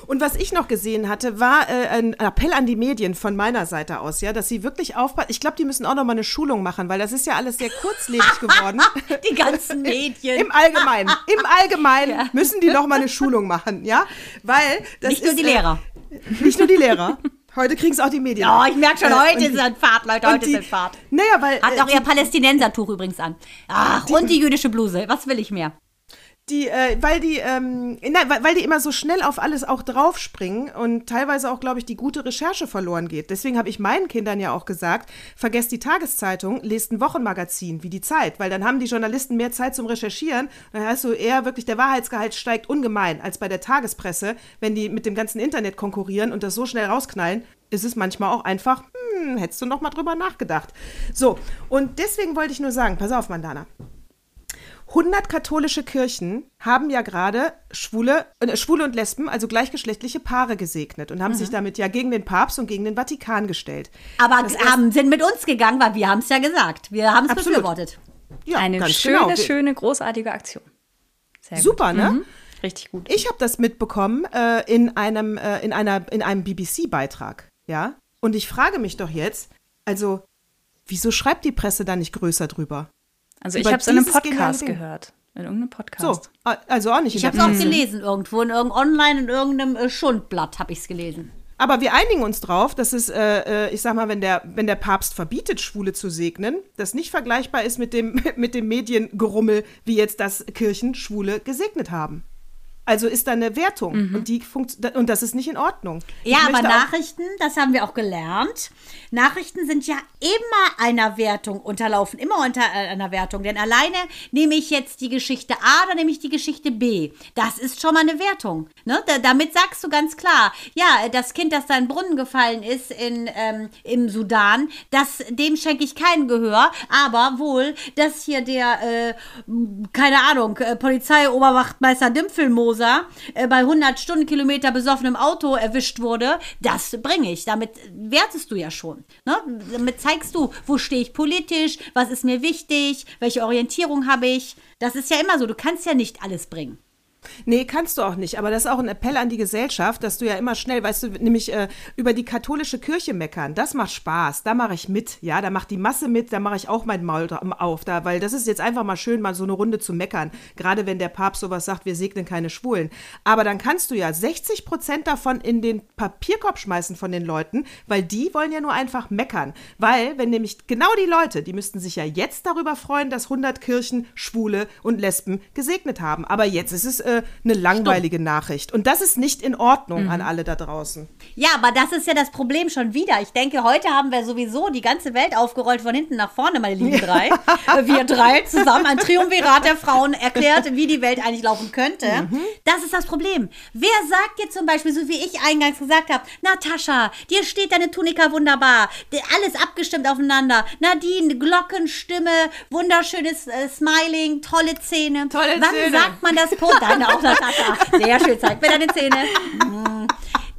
Und was ich noch gesehen hatte, war äh, ein Appell an die Medien von meiner Seite aus, ja, dass sie wirklich aufpassen. Ich glaube, die müssen auch noch mal eine Schulung machen, weil das ist ja alles sehr kurzlebig geworden. Die ganzen Medien. Im Allgemeinen, im Allgemeinen müssen die noch mal eine Schulung machen, ja, weil das Nicht nur ist, die Lehrer. Äh, nicht nur die Lehrer. Heute kriegen es auch die Medien. Oh, ich merke schon, Äh, heute ist die- ein Fahrt, Leute. Heute die- ist ein Fahrt. Naja, weil Hat äh, auch ihr Palästinensertuch übrigens an. Ach, und die jüdische Bluse. Was will ich mehr? Die, äh, weil die, ähm, nein, weil, die immer so schnell auf alles auch draufspringen und teilweise auch, glaube ich, die gute Recherche verloren geht. Deswegen habe ich meinen Kindern ja auch gesagt, vergesst die Tageszeitung, lest ein Wochenmagazin wie die Zeit, weil dann haben die Journalisten mehr Zeit zum Recherchieren. Dann heißt so eher wirklich, der Wahrheitsgehalt steigt ungemein als bei der Tagespresse, wenn die mit dem ganzen Internet konkurrieren und das so schnell rausknallen. Ist es manchmal auch einfach, hm, hättest du noch mal drüber nachgedacht. So, und deswegen wollte ich nur sagen, pass auf, Mandana. 100 katholische Kirchen haben ja gerade Schwule, äh, Schwule und Lesben, also gleichgeschlechtliche Paare gesegnet und haben sich damit ja gegen den Papst und gegen den Vatikan gestellt. Aber Das haben, sind mit uns gegangen, weil wir haben es ja gesagt. Wir haben es befürwortet. Ja, Eine ganz schöne, genau. Schöne, großartige Aktion. Sehr gut. Super, ne? Mhm. Richtig gut. Ich habe das mitbekommen äh, in einem äh, in einer in einem BBC-Beitrag, ja. Und ich frage mich doch jetzt, also wieso schreibt die Presse da nicht größer drüber? Also ich habe es in einem Podcast Ding. gehört. In irgendeinem So, Podcast. a- also auch nicht. in Ich habe es auch gelesen irgendwo, in irgendeinem online, in irgendeinem äh, Schundblatt habe ich es gelesen. Aber wir einigen uns drauf, dass es, äh, äh, ich sag mal, wenn der, wenn der Papst verbietet, Schwule zu segnen, das nicht vergleichbar ist mit dem, mit dem Mediengerummel, wie jetzt das Kirchen Schwule gesegnet haben. Also ist da eine Wertung und, die funkt und das ist nicht in Ordnung. Ja, aber Nachrichten, das haben wir auch gelernt. Nachrichten sind ja immer einer Wertung unterlaufen, immer unter äh, einer Wertung. Denn alleine nehme ich jetzt die Geschichte A, dann nehme ich die Geschichte B. Das ist schon mal eine Wertung. Ne? Da, damit sagst du ganz klar, ja, das Kind, das da in Brunnen gefallen ist in, ähm, im Sudan, das, dem schenke ich kein Gehör. Aber wohl, dass hier der, äh, keine Ahnung, äh, Polizeioberwachtmeister Dimpfelmoser äh, bei 100 Stundenkilometer besoffenem Auto erwischt wurde, das bringe ich. Damit wertest du ja schon. Ne? Damit zeigst du, wo stehe ich politisch, was ist mir wichtig, welche Orientierung habe ich. Das ist ja immer so, du kannst ja nicht alles bringen. Nee, kannst du auch nicht. Aber das ist auch ein Appell an die Gesellschaft, dass du ja immer schnell, weißt du, nämlich äh, über die katholische Kirche meckern. Das macht Spaß. Da mache ich mit. Ja, da macht die Masse mit. Da mache ich auch mein Maul auf. Da, weil das ist jetzt einfach mal schön, mal so eine Runde zu meckern. Gerade wenn der Papst sowas sagt, wir segnen keine Schwulen. Aber dann kannst du ja 60 Prozent davon in den Papierkorb schmeißen von den Leuten, weil die wollen ja nur einfach meckern. Weil, wenn nämlich genau die Leute, die müssten sich ja jetzt darüber freuen, dass 100 Kirchen Schwule und Lesben gesegnet haben. Aber jetzt ist es äh, eine langweilige Nachricht. Und das ist nicht in Ordnung an alle da draußen. Ja, aber das ist ja das Problem schon wieder. Ich denke, heute haben wir sowieso die ganze Welt aufgerollt von hinten nach vorne, meine lieben drei. Äh, Wir drei zusammen ein Triumvirat der Frauen erklärt, wie die Welt eigentlich laufen könnte. Das ist das Problem. Wer sagt dir zum Beispiel, so wie ich eingangs gesagt habe, Natascha, dir steht deine Tunika wunderbar, alles abgestimmt aufeinander. Nadine, Glockenstimme, wunderschönes äh, Smiling, tolle Zähne. Tolle Wann Zähne. sagt man das? Punkt. Deine auch, Natascha. Sehr schön, zeig mir deine Zähne.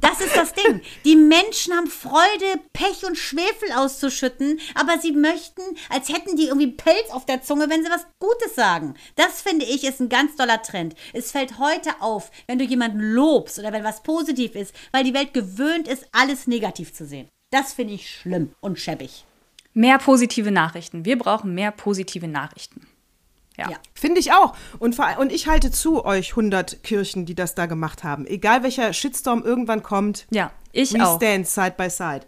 Das ist das Ding. Die Menschen haben Freude, Pech und Schwefel auszuschütten, aber sie möchten, als hätten die irgendwie Pelz auf der Zunge, wenn sie was Gutes sagen. Das finde ich ist ein ganz toller Trend. Es fällt heute auf, wenn du jemanden lobst oder wenn was positiv ist, weil die Welt gewöhnt ist, alles negativ zu sehen. Das finde ich schlimm und schäbig. Mehr positive Nachrichten. Wir brauchen mehr positive Nachrichten. Ja. Ja. Finde ich auch. Und, vor, und ich halte zu euch 100 Kirchen, die das da gemacht haben. Egal welcher Shitstorm irgendwann kommt. Ja, ich we auch. stand side by side.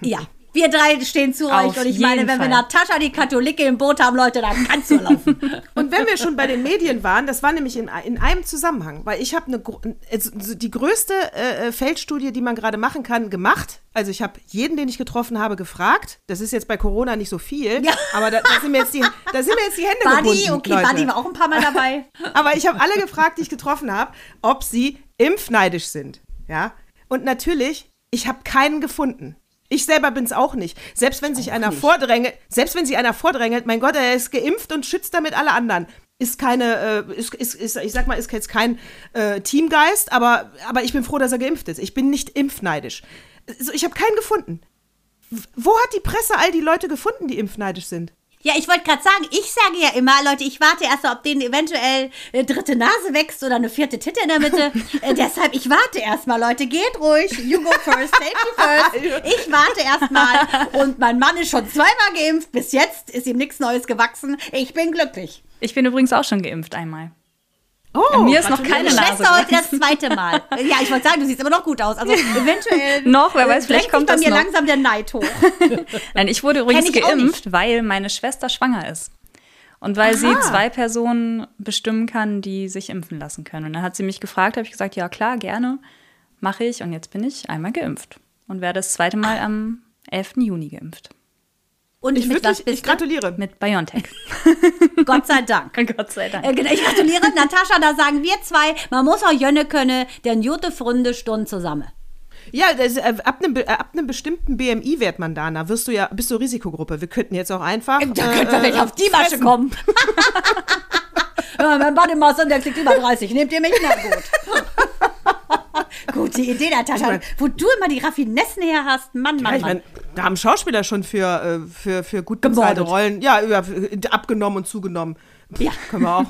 Ja. Wir drei stehen zu Auf euch und ich meine, wenn wir Fall. Natascha die Katholike im Boot haben, Leute, dann kannst du laufen. Und wenn wir schon bei den Medien waren, das war nämlich in, in einem Zusammenhang, weil ich habe eine, also die größte äh, Feldstudie, die man gerade machen kann, gemacht. Also ich habe jeden, den ich getroffen habe, gefragt. Das ist jetzt bei Corona nicht so viel, Ja. aber da, da, sind mir jetzt die, da sind mir jetzt die Hände Buddy, gebunden, okay, Leute. Buddy war auch ein paar Mal dabei. Aber ich habe alle gefragt, die ich getroffen habe, ob sie impfneidisch sind. Ja. Und natürlich, ich habe keinen gefunden. Ich selber bin es auch nicht. Selbst wenn sich einer vordrängelt, selbst wenn sich einer vordrängelt, mein Gott, er ist geimpft und schützt damit alle anderen. Ist keine, äh, ist, ist, ist, ich sag mal, ist jetzt kein äh, Teamgeist, aber, aber ich bin froh, dass er geimpft ist. Ich bin nicht impfneidisch. Also, ich habe keinen gefunden. Wo hat die Presse all die Leute gefunden, die impfneidisch sind? Ja, ich wollte gerade sagen, ich sage ja immer, Leute, ich warte erst, ob denen eventuell eine dritte Nase wächst oder eine vierte Titte in der Mitte. äh, deshalb, ich warte erstmal, Leute, geht ruhig. You go first, safety first. Ich warte erstmal. Und mein Mann ist schon zweimal geimpft. Bis jetzt ist ihm nichts Neues gewachsen. Ich bin glücklich. Ich bin übrigens auch schon geimpft einmal. Oh, Mir ist noch keine Meine Nase. Schwester heute das zweite Mal. Ja, ich wollte sagen, du siehst immer noch gut aus. Also eventuell. Noch, wer weiß, vielleicht kommt bei mir noch. langsam der Neid hoch. Nein, ich wurde übrigens ich geimpft, weil meine Schwester schwanger ist. Und weil sie Aha. zwei Personen bestimmen kann, die sich impfen lassen können. Und dann hat sie mich gefragt, habe ich gesagt, ja klar, gerne, mache ich. Und jetzt bin ich einmal geimpft und werde das zweite Mal am 11. Juni geimpft. Und Ich, mit was wirklich, bist ich gratuliere. Mit BioNTech. du? Gott sei Dank. Gott sei Dank. Äh, genau, Ich gratuliere Natascha, da sagen wir zwei, man muss auch jönne können, denn jute Fründe Stunden zusammen. Ja, das, äh, ab, einem, äh, ab einem bestimmten BMI-Wert, Mandana, wirst du ja, bist du Risikogruppe. Wir könnten jetzt auch einfach. Da äh, könnt ihr äh, nicht auf die Masche kommen. ja, mein Bodymass-Index liegt über 30. Nehmt ihr mich? Na gut. Gute Idee, Natascha. mein- Wo du immer die Raffinessen her hast. Mann, Mann, Ja, ich Mann. meine, da haben Schauspieler schon für, äh, für, für gut bezahlte. Rollen, ja, über, abgenommen und zugenommen. Ja. Können wir auch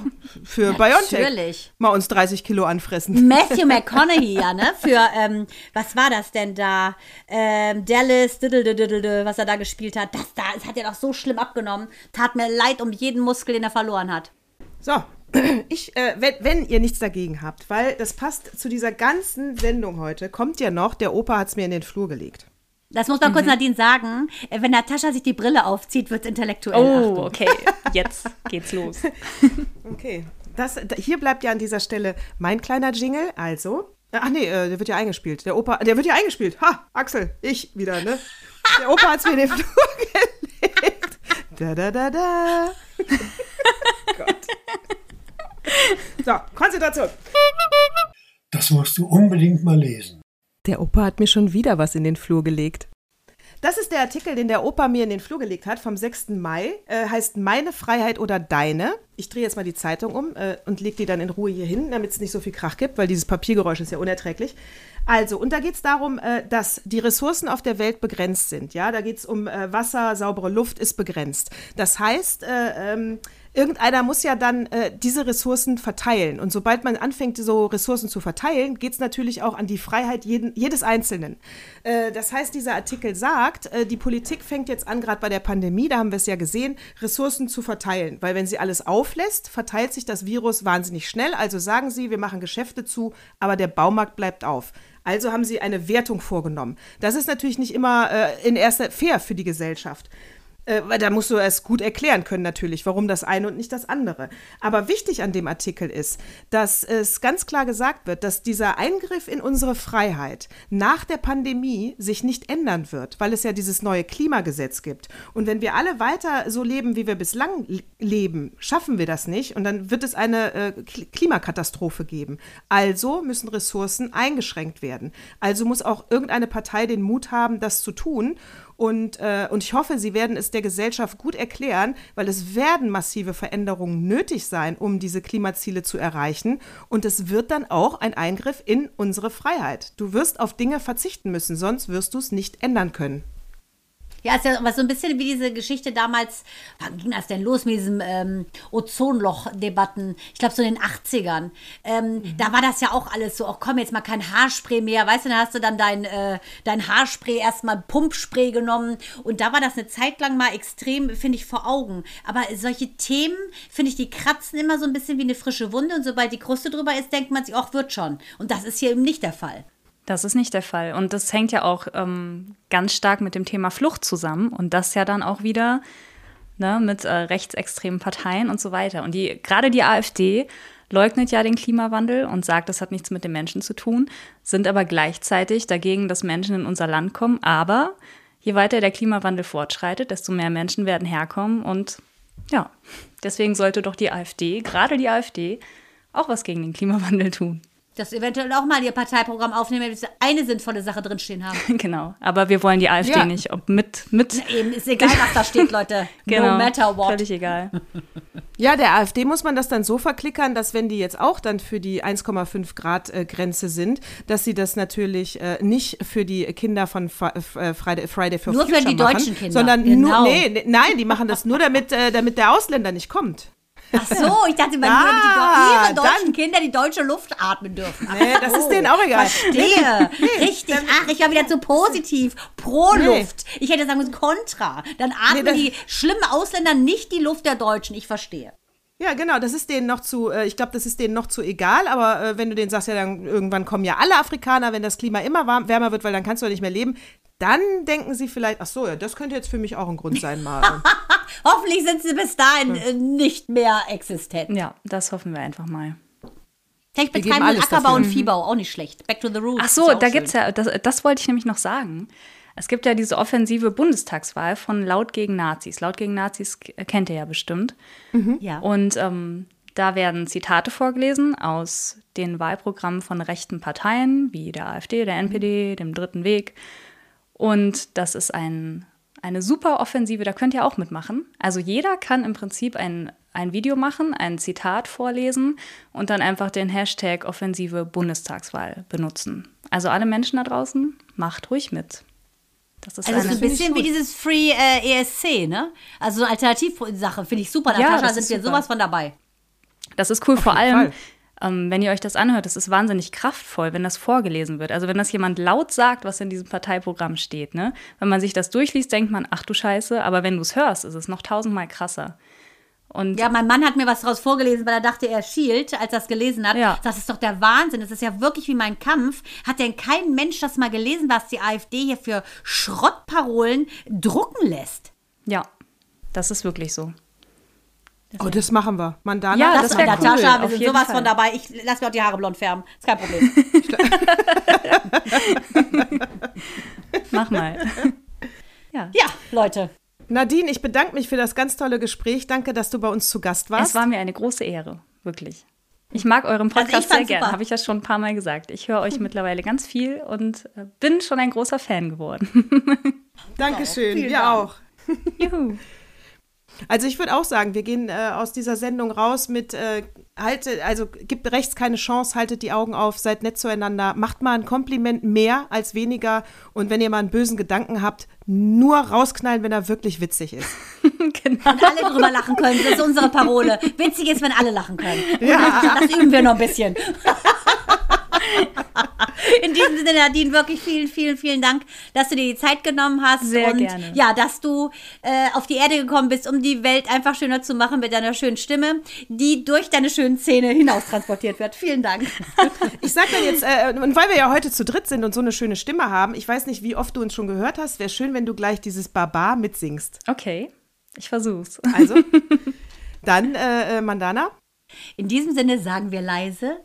für Biontech Natürlich. mal uns 30 Kilo anfressen. Matthew McConaughey, ja, ne? Für, ähm, was war das denn da? Ähm, Dallas, was er da gespielt hat. Das da, das hat er doch so schlimm abgenommen. Tat mir leid um jeden Muskel, den er verloren hat. So, ich, äh, wenn, wenn ihr nichts dagegen habt, weil das passt zu dieser ganzen Sendung heute, kommt ja noch, der Opa hat es mir in den Flur gelegt. Das muss man Mhm. kurz Nadine sagen. Äh, Wenn Natascha sich die Brille aufzieht, wird es intellektuell. Oh, Achtung. okay. Jetzt geht's los. Okay. Das, da, hier bleibt ja an dieser Stelle mein kleiner Jingle, also. Ach nee, äh, der wird ja eingespielt. Der Opa, der wird ja eingespielt. Ha, Axel, ich wieder, ne? Der Opa hat es mir in den Flur gelegt. Da, da, da, da. Gott. So, Konzentration. Das musst du unbedingt mal lesen. Der Opa hat mir schon wieder was in den Flur gelegt. Das ist der Artikel, den der Opa mir in den Flur gelegt hat, vom 6. Mai. Äh, heißt Meine Freiheit oder Deine. Ich drehe jetzt mal die Zeitung um äh, und lege die dann in Ruhe hier hin, damit es nicht so viel Krach gibt, weil dieses Papiergeräusch ist ja unerträglich. Also, und da geht es darum, äh, dass die Ressourcen auf der Welt begrenzt sind. Ja, da geht es um äh, Wasser, saubere Luft ist begrenzt. Das heißt, äh, ähm, irgendeiner muss ja dann äh, diese Ressourcen verteilen. Und sobald man anfängt, so Ressourcen zu verteilen, geht es natürlich auch an die Freiheit jeden, jedes Einzelnen. Äh, das heißt, dieser Artikel sagt, äh, die Politik fängt jetzt an, gerade bei der Pandemie, da haben wir es ja gesehen, Ressourcen zu verteilen. Weil wenn sie alles auflässt, verteilt sich das Virus wahnsinnig schnell. Also sagen sie, wir machen Geschäfte zu, aber der Baumarkt bleibt auf. Also haben sie eine Wertung vorgenommen. Das ist natürlich nicht immer äh, in erster fair für die Gesellschaft. Äh, weil da musst du es gut erklären können natürlich, warum das eine und nicht das andere. Aber wichtig an dem Artikel ist, dass es ganz klar gesagt wird, dass dieser Eingriff in unsere Freiheit nach der Pandemie sich nicht ändern wird, weil es ja dieses neue Klimagesetz gibt. Und wenn wir alle weiter so leben, wie wir bislang leben, schaffen wir das nicht und dann wird es eine äh, Kl- Klimakatastrophe geben. Also müssen Ressourcen eingeschränkt werden. Also muss auch irgendeine Partei den Mut haben, das zu tun. Und, äh, und ich hoffe, Sie werden es der Gesellschaft gut erklären, weil es werden massive Veränderungen nötig sein, um diese Klimaziele zu erreichen. Und es wird dann auch ein Eingriff in unsere Freiheit. Du wirst auf Dinge verzichten müssen, sonst wirst du es nicht ändern können. Ja, ist ja so ein bisschen wie diese Geschichte damals, wann ging das denn los mit diesen ähm, Ozonloch-Debatten? Ich glaube, so in den 80ern. Ähm, Da war das ja auch alles so, ach komm, jetzt mal kein Haarspray mehr. Weißt du, dann hast du dann dein, äh, dein Haarspray erstmal Pumpspray genommen. Und da war das eine Zeit lang mal extrem, finde ich, vor Augen. Aber solche Themen, finde ich, die kratzen immer so ein bisschen wie eine frische Wunde. Und sobald die Kruste drüber ist, denkt man sich, ach, wird schon. Und das ist hier eben nicht der Fall. Das ist nicht der Fall. Und das hängt ja auch ähm, ganz stark mit dem Thema Flucht zusammen. Und das ja dann auch wieder ne, mit äh, rechtsextremen Parteien und so weiter. Und die, gerade die AfD leugnet ja den Klimawandel und sagt, das hat nichts mit den Menschen zu tun, sind aber gleichzeitig dagegen, dass Menschen in unser Land kommen. Aber je weiter der Klimawandel fortschreitet, desto mehr Menschen werden herkommen. Und ja, deswegen sollte doch die AfD, gerade die AfD, auch was gegen den Klimawandel tun. Das eventuell auch mal ihr Parteiprogramm aufnehmen, wenn sie eine sinnvolle Sache drinstehen haben. Genau, aber wir wollen die AfD Ja. nicht, ob mit, mit. Eben, ist egal, was da steht, Leute. Genau, No matter what. Völlig egal. Ja, der AfD muss man das dann so verklickern, dass wenn die jetzt auch dann für die 1,5 Grad äh, Grenze sind, dass sie das natürlich äh, nicht für die Kinder von Fri- äh, Friday, Friday for Nur für Future die machen, deutschen Kinder, sondern genau. nur, nee, nee, nein, die machen das nur damit, äh, damit der Ausländer nicht kommt. Ach so, ich dachte, man Ah, würde die, ihre deutschen dann- Kinder die deutsche Luft atmen dürfen. Nee, das ist denen auch egal. Verstehe. Richtig. Ach, ich war wieder zu positiv. Pro Nee. Luft. Ich hätte sagen müssen, kontra. Dann atmen das- die schlimmen Ausländer nicht die Luft der Deutschen. Ich verstehe. Ja, genau, das ist denen noch zu, äh, ich glaube, das ist denen noch zu egal, aber äh, wenn du denen sagst, ja, dann irgendwann kommen ja alle Afrikaner, wenn das Klima immer warm, wärmer wird, weil dann kannst du ja nicht mehr leben. dann denken sie vielleicht, ach so, ja, das könnte jetzt für mich auch ein Grund sein, mal. Hoffentlich sind sie bis dahin äh, nicht mehr existent. Ja, das hoffen wir einfach mal. Vielleicht Wir betreiben geben wir alles Ackerbau dafür. und Viehbau, auch nicht schlecht. Back to the roots. Ach so, ja da schön. gibt's ja, das, das wollte ich nämlich noch sagen. Es gibt ja diese offensive Bundestagswahl von Laut gegen Nazis. Laut gegen Nazis kennt ihr ja bestimmt. Ja. Und ähm, da werden Zitate vorgelesen aus den Wahlprogrammen von rechten Parteien, wie der AfD, der NPD, dem Dritten Weg. Und das ist ein, eine super Offensive, da könnt ihr auch mitmachen. Also jeder kann im Prinzip ein, ein Video machen, ein Zitat vorlesen und dann einfach den Hashtag Offensive Bundestagswahl benutzen. Also alle Menschen da draußen, macht ruhig mit. Das ist Also eine ein bisschen wie dieses Free äh, ESC, ne? Also so eine Alternativsache, finde ich super. Ja, Natascha, sind ist wir super. sowas von dabei. Das ist cool, vor jeden allem, Fall. ähm, wenn ihr euch das anhört, das ist wahnsinnig kraftvoll, wenn das vorgelesen wird. Also wenn das jemand laut sagt, was in diesem Parteiprogramm steht, ne? Wenn man sich das durchliest, denkt man, ach du Scheiße, aber wenn du es hörst, ist es noch tausendmal krasser. Und Ja, mein Mann hat mir was daraus vorgelesen, weil er dachte, er schielt, als er es gelesen hat. Ja. Das ist doch der Wahnsinn. Das ist ja wirklich wie mein Kampf. Hat denn kein Mensch das mal gelesen, was die AfD hier für Schrottparolen drucken lässt? ja, das ist wirklich so. Oh, das machen wir. Mandana, Ja, Das, das war wär Natascha, cool, wir sind sowas Fall. von dabei. Ich lass mir auch die Haare blond färben. Ist kein Problem. Mach mal. ja. ja, Leute. Nadine, ich bedanke mich für das ganz tolle Gespräch. Danke, dass du bei uns zu Gast warst. Es war mir eine große Ehre, wirklich. Ich mag euren Also Podcast sehr fand's gern, habe ich ja schon ein paar Mal gesagt. Ich höre euch mittlerweile ganz viel und äh, bin schon ein großer Fan geworden. Dankeschön, wir Dank. auch. Juhu. Also ich würde auch sagen, wir gehen äh, aus dieser Sendung raus mit äh, halte, also gibt rechts keine Chance, haltet die Augen auf, seid nett zueinander, macht mal ein Kompliment mehr als weniger und wenn ihr mal einen bösen Gedanken habt, nur rausknallen, wenn er wirklich witzig ist. genau. Wenn alle drüber lachen können, das ist unsere Parole. Witzig ist, wenn alle lachen können. Und Ja. das, das üben wir noch ein bisschen. In diesem Sinne, Nadine, wirklich vielen, vielen, vielen Dank, dass du dir die Zeit genommen hast. Sehr und gerne. ja, dass du äh, auf die Erde gekommen bist, um die Welt einfach schöner zu machen mit deiner schönen Stimme, die durch deine schönen Zähne hinaus transportiert wird. Vielen Dank. Ich sag dann jetzt, äh, und weil wir ja heute zu dritt sind und so eine schöne Stimme haben, ich weiß nicht, wie oft du uns schon gehört hast, wäre schön, wenn du gleich dieses Baba mitsingst. Okay, ich versuch's. Also, dann, äh, äh, Mandana. In diesem Sinne sagen wir leise.